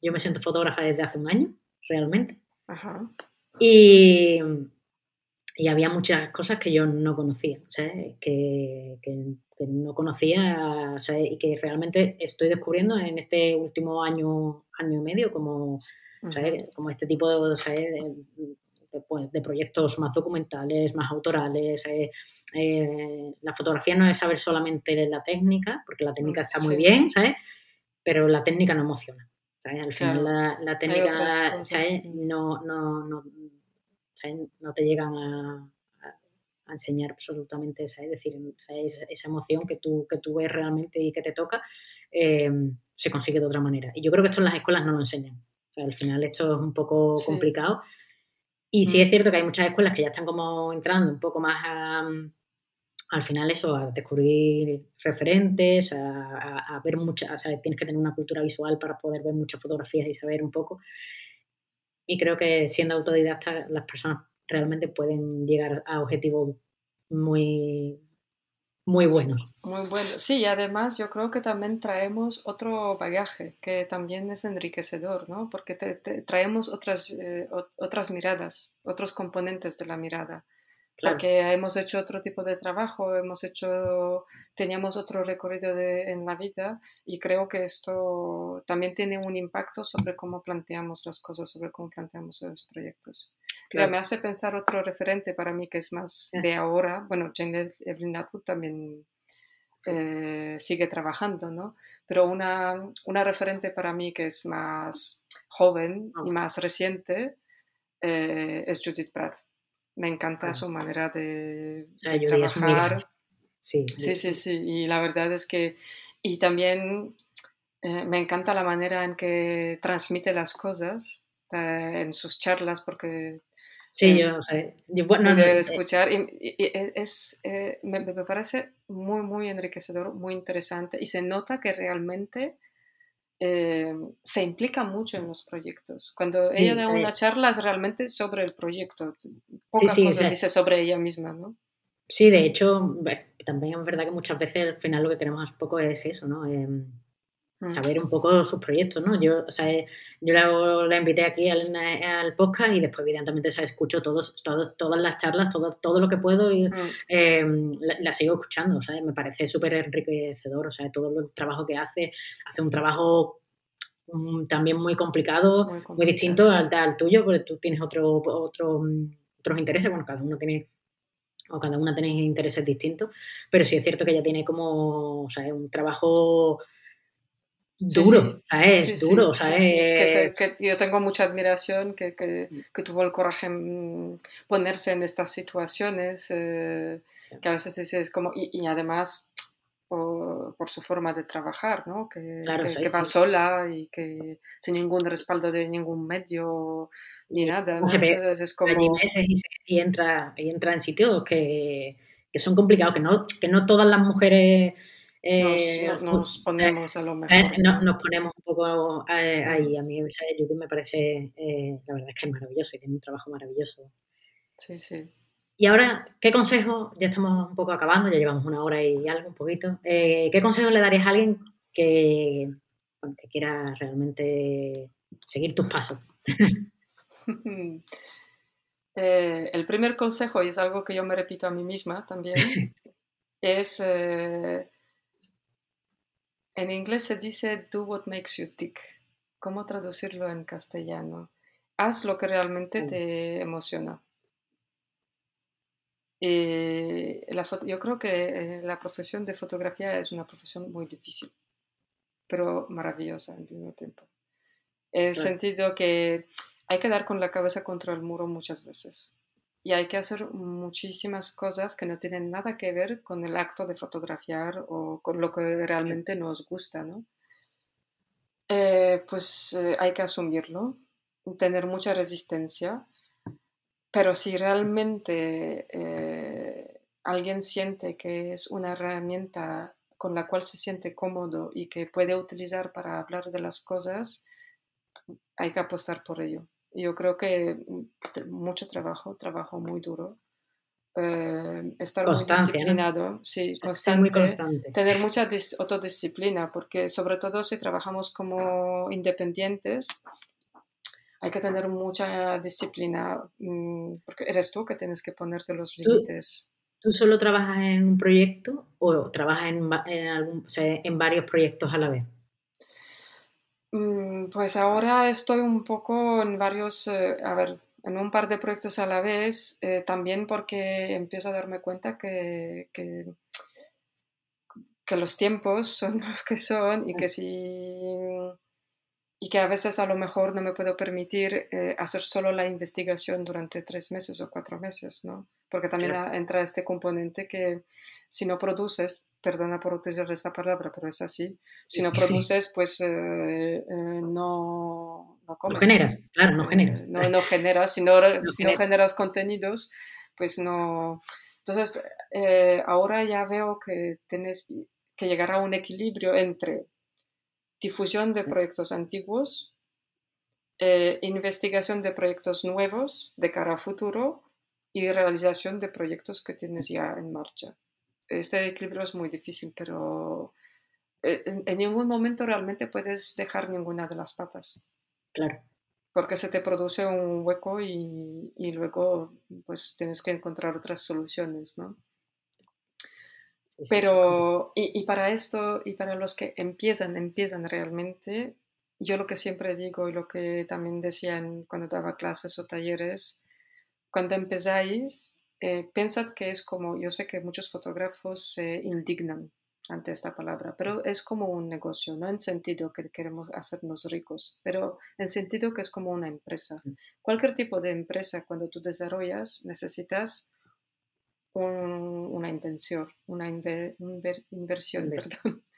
Yo me siento fotógrafa desde hace un año, realmente. Ajá. Y, y había muchas cosas que yo no conocía, ¿sabes? Que, que, que no conocía ¿sabes? y que realmente estoy descubriendo en este último año, año y medio como, ¿sabes? como este tipo de, de, de, pues, de, proyectos más documentales, más autorales. Eh, la fotografía no es saber solamente la técnica, porque la técnica está muy bien, ¿sabes? pero la técnica no emociona. ¿Sabes? Al final la, la técnica cosas, ¿sabes? No, no, no, ¿sabes? no te llegan a, a enseñar absolutamente, ¿sabes? Es decir, ¿sabes? esa emoción que tú, que tú ves realmente y que te toca, eh, se consigue de otra manera. Y yo creo que esto en las escuelas no lo enseñan. O sea, al final esto es un poco sí. complicado. Y sí mm. es cierto que hay muchas escuelas que ya están como entrando un poco más a, al final eso, a descubrir referentes, a, a, a ver muchas, o sea, tienes que tener una cultura visual para poder ver muchas fotografías y saber un poco. Y creo que siendo autodidacta las personas realmente pueden llegar a objetivos muy, muy buenos. Muy buenos. Sí, y además yo creo que también traemos otro bagaje que también es enriquecedor, ¿no? Porque te, te traemos otras, eh, otras miradas, otros componentes de la mirada. Claro. Porque hemos hecho otro tipo de trabajo, hemos hecho, teníamos otro recorrido de, en la vida y creo que esto también tiene un impacto sobre cómo planteamos las cosas, sobre cómo planteamos los proyectos. Claro. Mira, me hace pensar otro referente para mí que es más de ahora. Bueno, Jane Evelyn Atwood también sí. eh, sigue trabajando, ¿no? Pero una, una referente para mí que es más joven y más reciente eh, es Judith Pratt. Me encanta oh. su manera de, de trabajar. Sí, sí, sí, sí. Y la verdad es que, y también eh, me encanta la manera en que transmite las cosas eh, en sus charlas, porque Sí, yo bueno, de escuchar y, y, y es, eh, me, me, parece muy, muy enriquecedor, muy interesante y se nota que realmente eh, se implica mucho en los proyectos. Cuando sí, ella da sí. una charla es realmente sobre el proyecto. Pocas sí, cosas dice sobre ella misma, ¿no? Sí, de hecho, también es verdad que muchas veces al final lo que queremos un poco es eso, ¿no? Eh. Saber un poco sus proyectos, ¿no? Yo, o sea, yo la, la invité aquí al, al, podcast y después, evidentemente, sea, escucho todos, todos, todas las charlas, todo, todo lo que puedo y mm. eh, la, la, sigo escuchando, o sea, me parece súper enriquecedor, o sea, todo el trabajo que hace, hace un trabajo um, también muy complicado, muy, complicado, muy distinto sí. al, al, tuyo, porque tú tienes otro, otro, otros intereses, bueno, cada uno tiene o cada una tenéis intereses distintos, pero sí es cierto que ella tiene como, o sea, un trabajo duro, sí, sí. ¿sabes? Sí, duro. Que, que, yo tengo mucha admiración que, que, que, tuvo el coraje en ponerse en estas situaciones, eh, que a veces es como, y, y además por, por, su forma de trabajar, ¿no? Que, claro, que, va sola y que sin ningún respaldo de ningún medio ni nada, ¿no? Entonces es como... Meses y, y, entra, y entra en sitios que, que son complicados, que no, que no todas las mujeres eh, nos, nos, ponemos a lo mejor. No, nos ponemos un poco eh, ahí. A mí esa Judith me parece, eh, la verdad es que es maravilloso y tiene un trabajo maravilloso. Sí, sí. Y ahora, ¿qué consejo? Ya estamos un poco acabando, ya llevamos una hora y algo, un poquito. Eh, ¿Qué consejo le darías a alguien que, bueno, que quiera realmente seguir tus pasos? <laughs> el primer consejo, y es algo que yo me repito a mí misma también, <laughs> es en inglés se dice do what makes you tick. ¿Cómo traducirlo en castellano? Haz lo que realmente te emociona. Y la yo creo que eh, la profesión de fotografía es una profesión muy difícil, pero maravillosa al mismo tiempo. En el sentido que hay que dar con la cabeza contra el muro muchas veces y hay que hacer muchísimas cosas que no tienen nada que ver con el acto de fotografiar o con lo que realmente nos gusta, ¿no? Eh, pues eh, hay que asumirlo, tener mucha resistencia, pero si realmente eh, alguien siente que es una herramienta con la cual se siente cómodo y que puede utilizar para hablar de las cosas, hay que apostar por ello. Yo creo que mm, mucho trabajo, trabajo muy duro, eh, estar muy disciplinado, sí, constante, muy constante, tener mucha autodisciplina, porque sobre todo si trabajamos como independientes, hay que tener mucha disciplina, mm, porque eres tú que tienes que ponerte los límites. ¿Tú solo trabajas en un proyecto o trabajas en, en, algún, en varios proyectos a la vez? Mm, pues ahora estoy un poco en varios, eh, a ver, en un par de proyectos a la vez, eh, también porque empiezo a darme cuenta que, que, que, los tiempos son <laughs> los que son y que si y que a veces a lo mejor no me puedo permitir eh, hacer solo la investigación durante tres meses o cuatro meses, ¿no? Porque también entra este componente que si no produces, perdona por utilizar esta palabra, pero es así, si no produces, pues eh, eh, no, no comes. No generas, claro, no generas. no, no generas, si no, <laughs> si no generas contenidos, pues no... Entonces, ahora ya veo que tienes que llegar a un equilibrio entre difusión de proyectos antiguos, eh, investigación de proyectos nuevos de cara a futuro y realización de proyectos que tienes ya en marcha. Este equilibrio es muy difícil, pero eh, en, ningún momento realmente puedes dejar ninguna de las patas. Claro. Porque se te produce un hueco y, y luego pues tienes que encontrar otras soluciones, ¿no? Pero, y, y, para esto, y para los que empiezan, empiezan realmente, yo lo que siempre digo y lo que también decía cuando daba clases o talleres, cuando empezáis, eh, pensad que es como, yo sé que muchos fotógrafos se indignan ante esta palabra, pero es como un negocio, no en sentido que queremos hacernos ricos, pero en sentido que es como una empresa. Mm. Cualquier tipo de empresa, cuando tú desarrollas, necesitas una invención, una inversión, perdón. <laughs>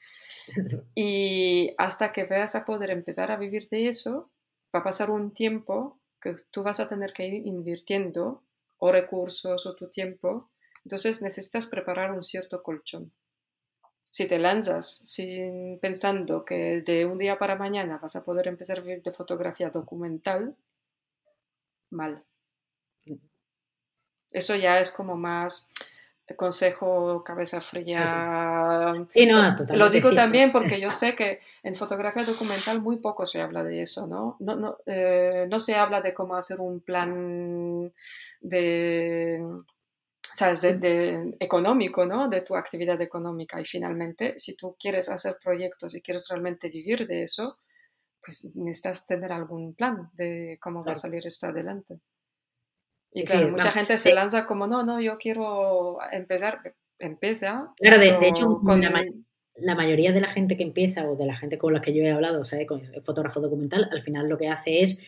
Y hasta que veas a poder empezar a vivir de eso, va a pasar un tiempo que tú vas a tener que ir invirtiendo o recursos o tu tiempo. Entonces necesitas preparar un cierto colchón. Si te lanzas sin pensando que de un día para mañana vas a poder empezar a vivir de fotografía documental, mal. Eso ya es como más consejo cabeza fría. Sí, no, Lo digo también <laughs> porque yo sé que en fotografía documental muy poco se habla de eso, ¿no? No, no, eh, no se habla de cómo hacer un plan de, ¿sabes? De, económico, ¿no? De tu actividad económica. Y finalmente, si tú quieres hacer proyectos y quieres realmente vivir de eso, pues necesitas tener algún plan de cómo va a salir esto adelante. Y claro, mucha gente se lanza como, no, no, yo quiero empezar, empieza. Claro, de, hecho, con... la, mayoría de la gente que empieza o de la gente con la que yo he hablado, o sea, con el fotógrafo documental, al final lo que hace es,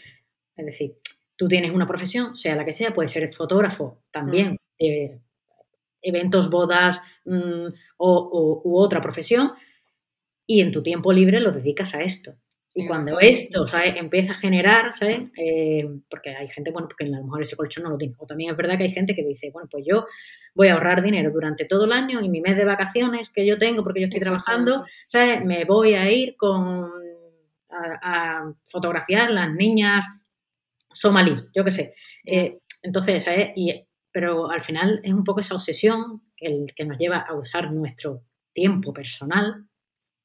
es decir, tú tienes una profesión, sea la que sea, puede ser fotógrafo también, mm. eventos, bodas mm, o, u otra profesión, y en tu tiempo libre lo dedicas a esto. Y cuando esto empieza a generar, ¿sabes? Eh, porque hay gente, bueno, porque a lo mejor ese colchón no lo tiene. O también es verdad que hay gente que dice, bueno, pues yo voy a ahorrar dinero durante todo el año y mi mes de vacaciones que yo tengo porque yo estoy trabajando, ¿sabes? Me voy a ir con a, fotografiar las niñas somalí, yo qué sé. Eh, entonces, ¿sabes? Y, pero al final es un poco esa obsesión que, el, que nos lleva a usar nuestro tiempo personal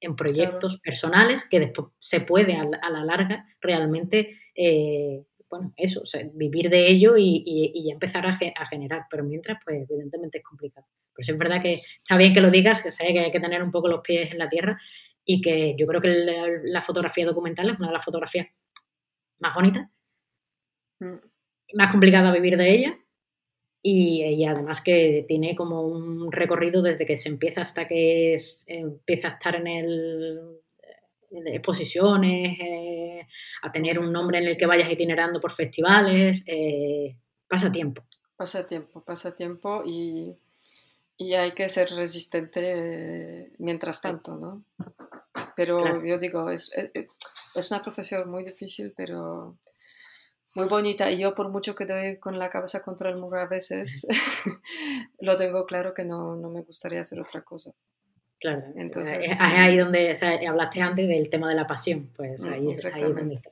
en proyectos personales que después se puede a, la larga realmente, eh, bueno, eso, vivir de ello y, empezar a, generar, pero mientras, pues evidentemente es complicado. Pero sí es verdad que está bien que lo digas, que, que hay que tener un poco los pies en la tierra y que yo creo que la, fotografía documental es una de las fotografías más bonitas, mm. más complicada vivir de ella y, además que tiene como un recorrido desde que se empieza hasta que empieza a estar en el en exposiciones, eh, a tener un nombre en el que vayas itinerando por festivales, eh, pasa tiempo. Pasa tiempo, pasa tiempo y, y hay que ser resistente mientras tanto, ¿no? Pero yo digo, es, es, una profesión muy difícil, pero muy bonita y yo por mucho que doy con la cabeza contra el muro a veces, <laughs> lo tengo claro que no, no, me gustaría hacer otra cosa. Claro, entonces es ahí donde o sea, hablaste antes del tema de la pasión, pues ahí, es, ahí donde está.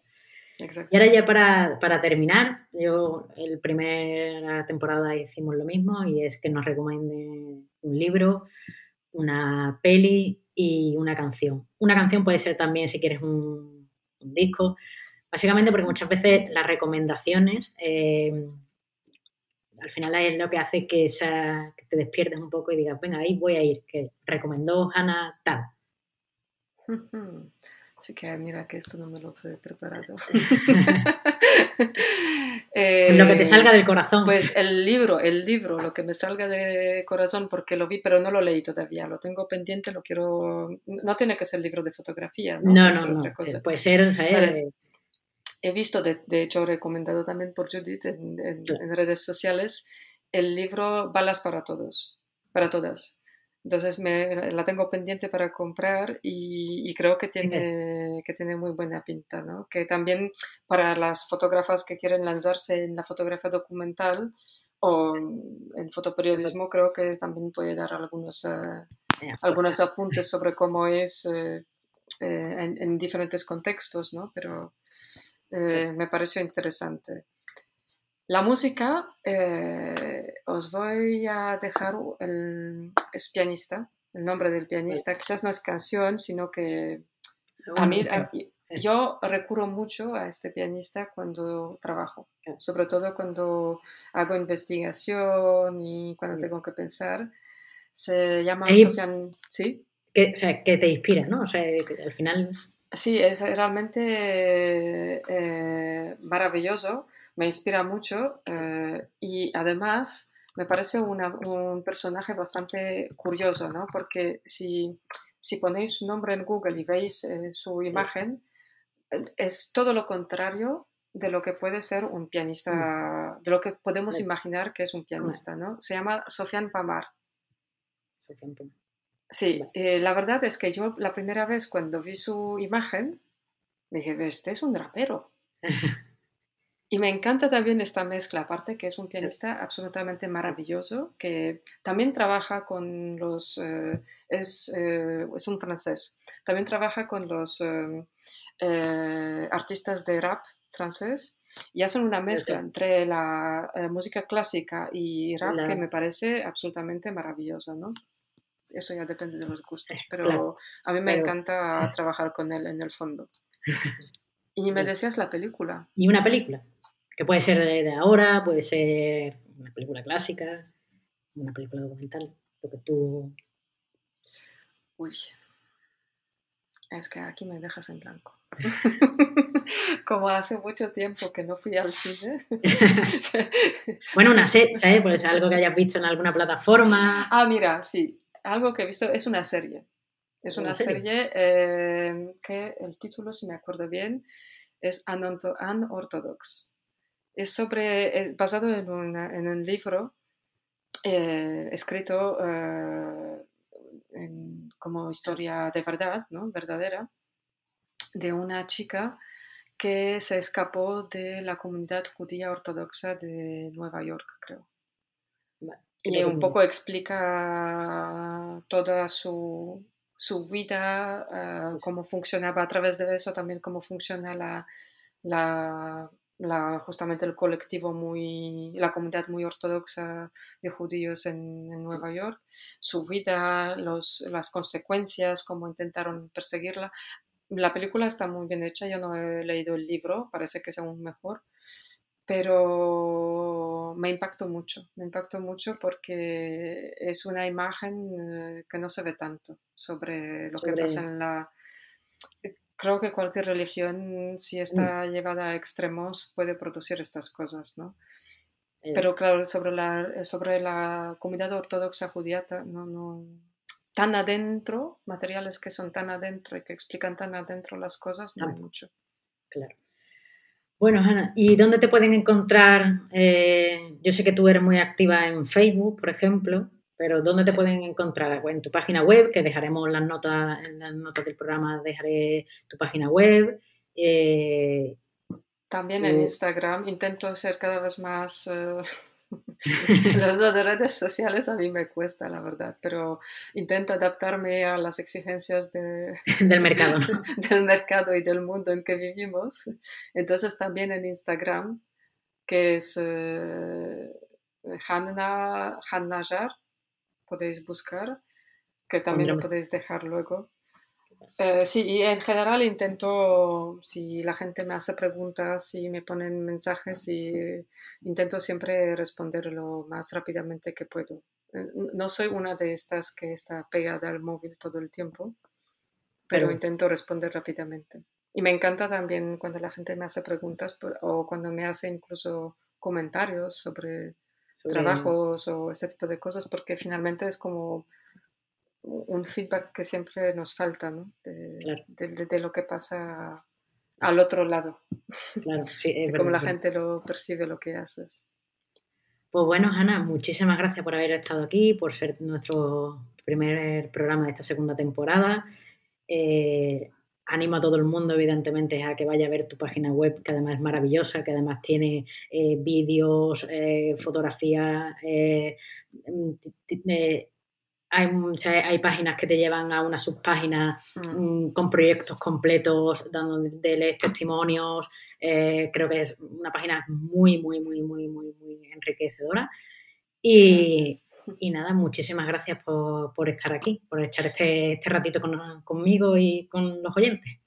Y ahora ya para, para, terminar, yo el primera temporada hicimos lo mismo y es que nos recomienden un libro, una peli y una canción. Una canción puede ser también si quieres un, disco, básicamente porque muchas veces las recomendaciones eh, al final es lo que hace que, esa, que te despiertes un poco y digas, venga, ahí voy a ir, que recomendó Hannah tal. Así que mira que esto no me lo he preparado. <laughs> lo que te salga del corazón. Pues el libro, el libro, lo que me salga de corazón porque lo vi, pero no lo leí todavía, lo tengo pendiente, lo quiero... No tiene que ser libro de fotografía, ¿no? No, no, no. Puede ser, o sea, eh, He visto, de, de, hecho, recomendado también por Judith en, en, redes sociales, el libro Balas para Todos, para todas. Entonces me, la tengo pendiente para comprar y, creo que tiene, que tiene muy buena pinta, ¿no? Que también para las fotógrafas que quieren lanzarse en la fotografía documental o en fotoperiodismo, creo que también puede dar algunos, eh, algunos apuntes sobre cómo es eh, eh, en, en, diferentes contextos, ¿no? Pero me pareció interesante. La música, eh, os voy a dejar, el, es pianista, el nombre del pianista, quizás no es canción, sino que a mí, yo recurro mucho a este pianista cuando trabajo, sobre todo cuando hago investigación y cuando tengo que pensar. Se llama Sofian, ¿sí? Que, o sea, que te inspira, ¿no? O sea, al final Sí, es realmente eh, maravilloso, me inspira mucho eh, y además me parece un personaje bastante curioso, ¿no? Porque si, si ponéis su nombre en Google y veis eh, su imagen, es todo lo contrario de lo que puede ser un pianista, mm. de lo que podemos imaginar que es un pianista, ¿no? Se llama Sofian Pamar. Sofian Pamar. Sí, eh, la verdad es que yo la primera vez cuando vi su imagen, me dije, este es un rapero. <laughs> y me encanta también esta mezcla, aparte que es un pianista absolutamente maravilloso, que también trabaja con los, eh, es, eh, es, un francés, también trabaja con los artistas de rap francés y hacen una mezcla entre la música clásica y rap que me parece absolutamente maravillosa, ¿no? Eso ya depende de los gustos, <laughs> pero a mí me encanta trabajar con él en el fondo. <laughs> Y me decías la película. Y una película, que puede ser de, ahora, puede ser una película clásica, una película documental, lo que tú... Uy, es que aquí me dejas en blanco. <laughs> Como hace mucho tiempo que no fui al cine. bueno, una serie, ¿sabes? Puede ser algo que hayas visto en alguna plataforma. Ah, mira, sí algo que he visto, es una serie. Es una serie, eh, que el título, si me acuerdo bien, es Unorthodox. Es, sobre, es basado en, en un libro eh, escrito eh, como historia de verdad, ¿no? verdadera, de una chica que se escapó de la comunidad judía ortodoxa de Nueva York, creo. Y un poco explica toda su, su vida, ah, cómo funcionaba a través de eso, también cómo funciona la, la, la, justamente el colectivo muy, la comunidad muy ortodoxa de judíos en, en Nueva York, su vida, los, las consecuencias, cómo intentaron perseguirla. La película está muy bien hecha, yo no he leído el libro, parece que es aún mejor pero me impactó mucho, me impactó mucho porque es una imagen eh, que no se ve tanto sobre lo que pasa en la... Eh, creo que cualquier religión, si mm. está llevada a extremos, puede producir estas cosas, ¿no? Eh. Pero claro, sobre la, sobre la comunidad ortodoxa judía, no, no, tan adentro, materiales que son tan adentro y que explican tan adentro las cosas, no hay mucho. Claro. Bueno, Ana, ¿y dónde te pueden encontrar? Eh, yo sé que tú eres muy activa en Facebook, por ejemplo, pero ¿dónde te pueden encontrar? Pues en tu página web, que dejaremos las notas, en las notas del programa, dejaré tu página web. Eh, También en Instagram intento ser cada vez más, <laughs> Los de redes sociales a mí me cuesta, la verdad, pero intento adaptarme a las exigencias de, <laughs> del mercado. <laughs> del mercado y del mundo en que vivimos. Entonces también en Instagram, que es eh, Hanna, podéis buscar, que también lo podéis dejar luego. Eh, sí, y en general intento, si la gente me hace preguntas, si me ponen mensajes, y intento siempre responder lo más rápidamente que puedo. Eh, no soy una de estas que está pegada al móvil todo el tiempo, pero, intento responder rápidamente. Y me encanta también cuando la gente me hace preguntas o cuando me hace incluso comentarios sobre, sobre trabajos o este tipo de cosas, porque finalmente es como un feedback que siempre nos falta, ¿no? De, lo que pasa al otro lado. Claro, sí, de cómo la gente lo percibe lo que haces. Pues bueno, Ana, muchísimas gracias por haber estado aquí, por ser nuestro primer programa de esta segunda temporada. Eh, animo a todo el mundo, evidentemente, a que vaya a ver tu página web, que además es maravillosa, que además tiene eh, vídeos, eh, fotografías, hay, hay, páginas que te llevan a una subpágina mm. Mm, con proyectos completos, dándoles testimonios. Eh, creo que es una página muy, muy, muy, muy, muy, muy enriquecedora. Y, y nada, muchísimas gracias por, por, estar aquí, por echar este, este ratito con, conmigo y con los oyentes.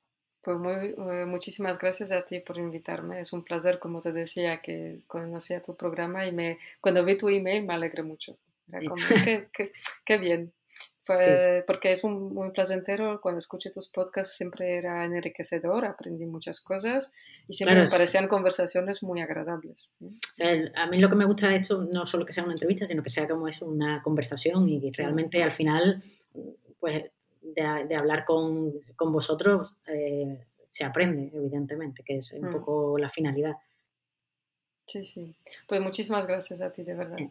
Pues muy, eh, muchísimas gracias a ti por invitarme. Es un placer, como te decía, que conocía tu programa y me, cuando vi tu email me alegré mucho. <laughs> qué, bien. Porque es un, muy placentero, cuando escuché tus podcasts siempre era enriquecedor, aprendí muchas cosas y siempre me parecían conversaciones muy agradables. a mí lo que me gusta de esto no solo que sea una entrevista, sino que sea como es una conversación y realmente al final, pues de, hablar con, con vosotros eh, se aprende, evidentemente, que es un mm. poco la finalidad. Sí, sí. Pues muchísimas gracias a ti, de verdad. Eh,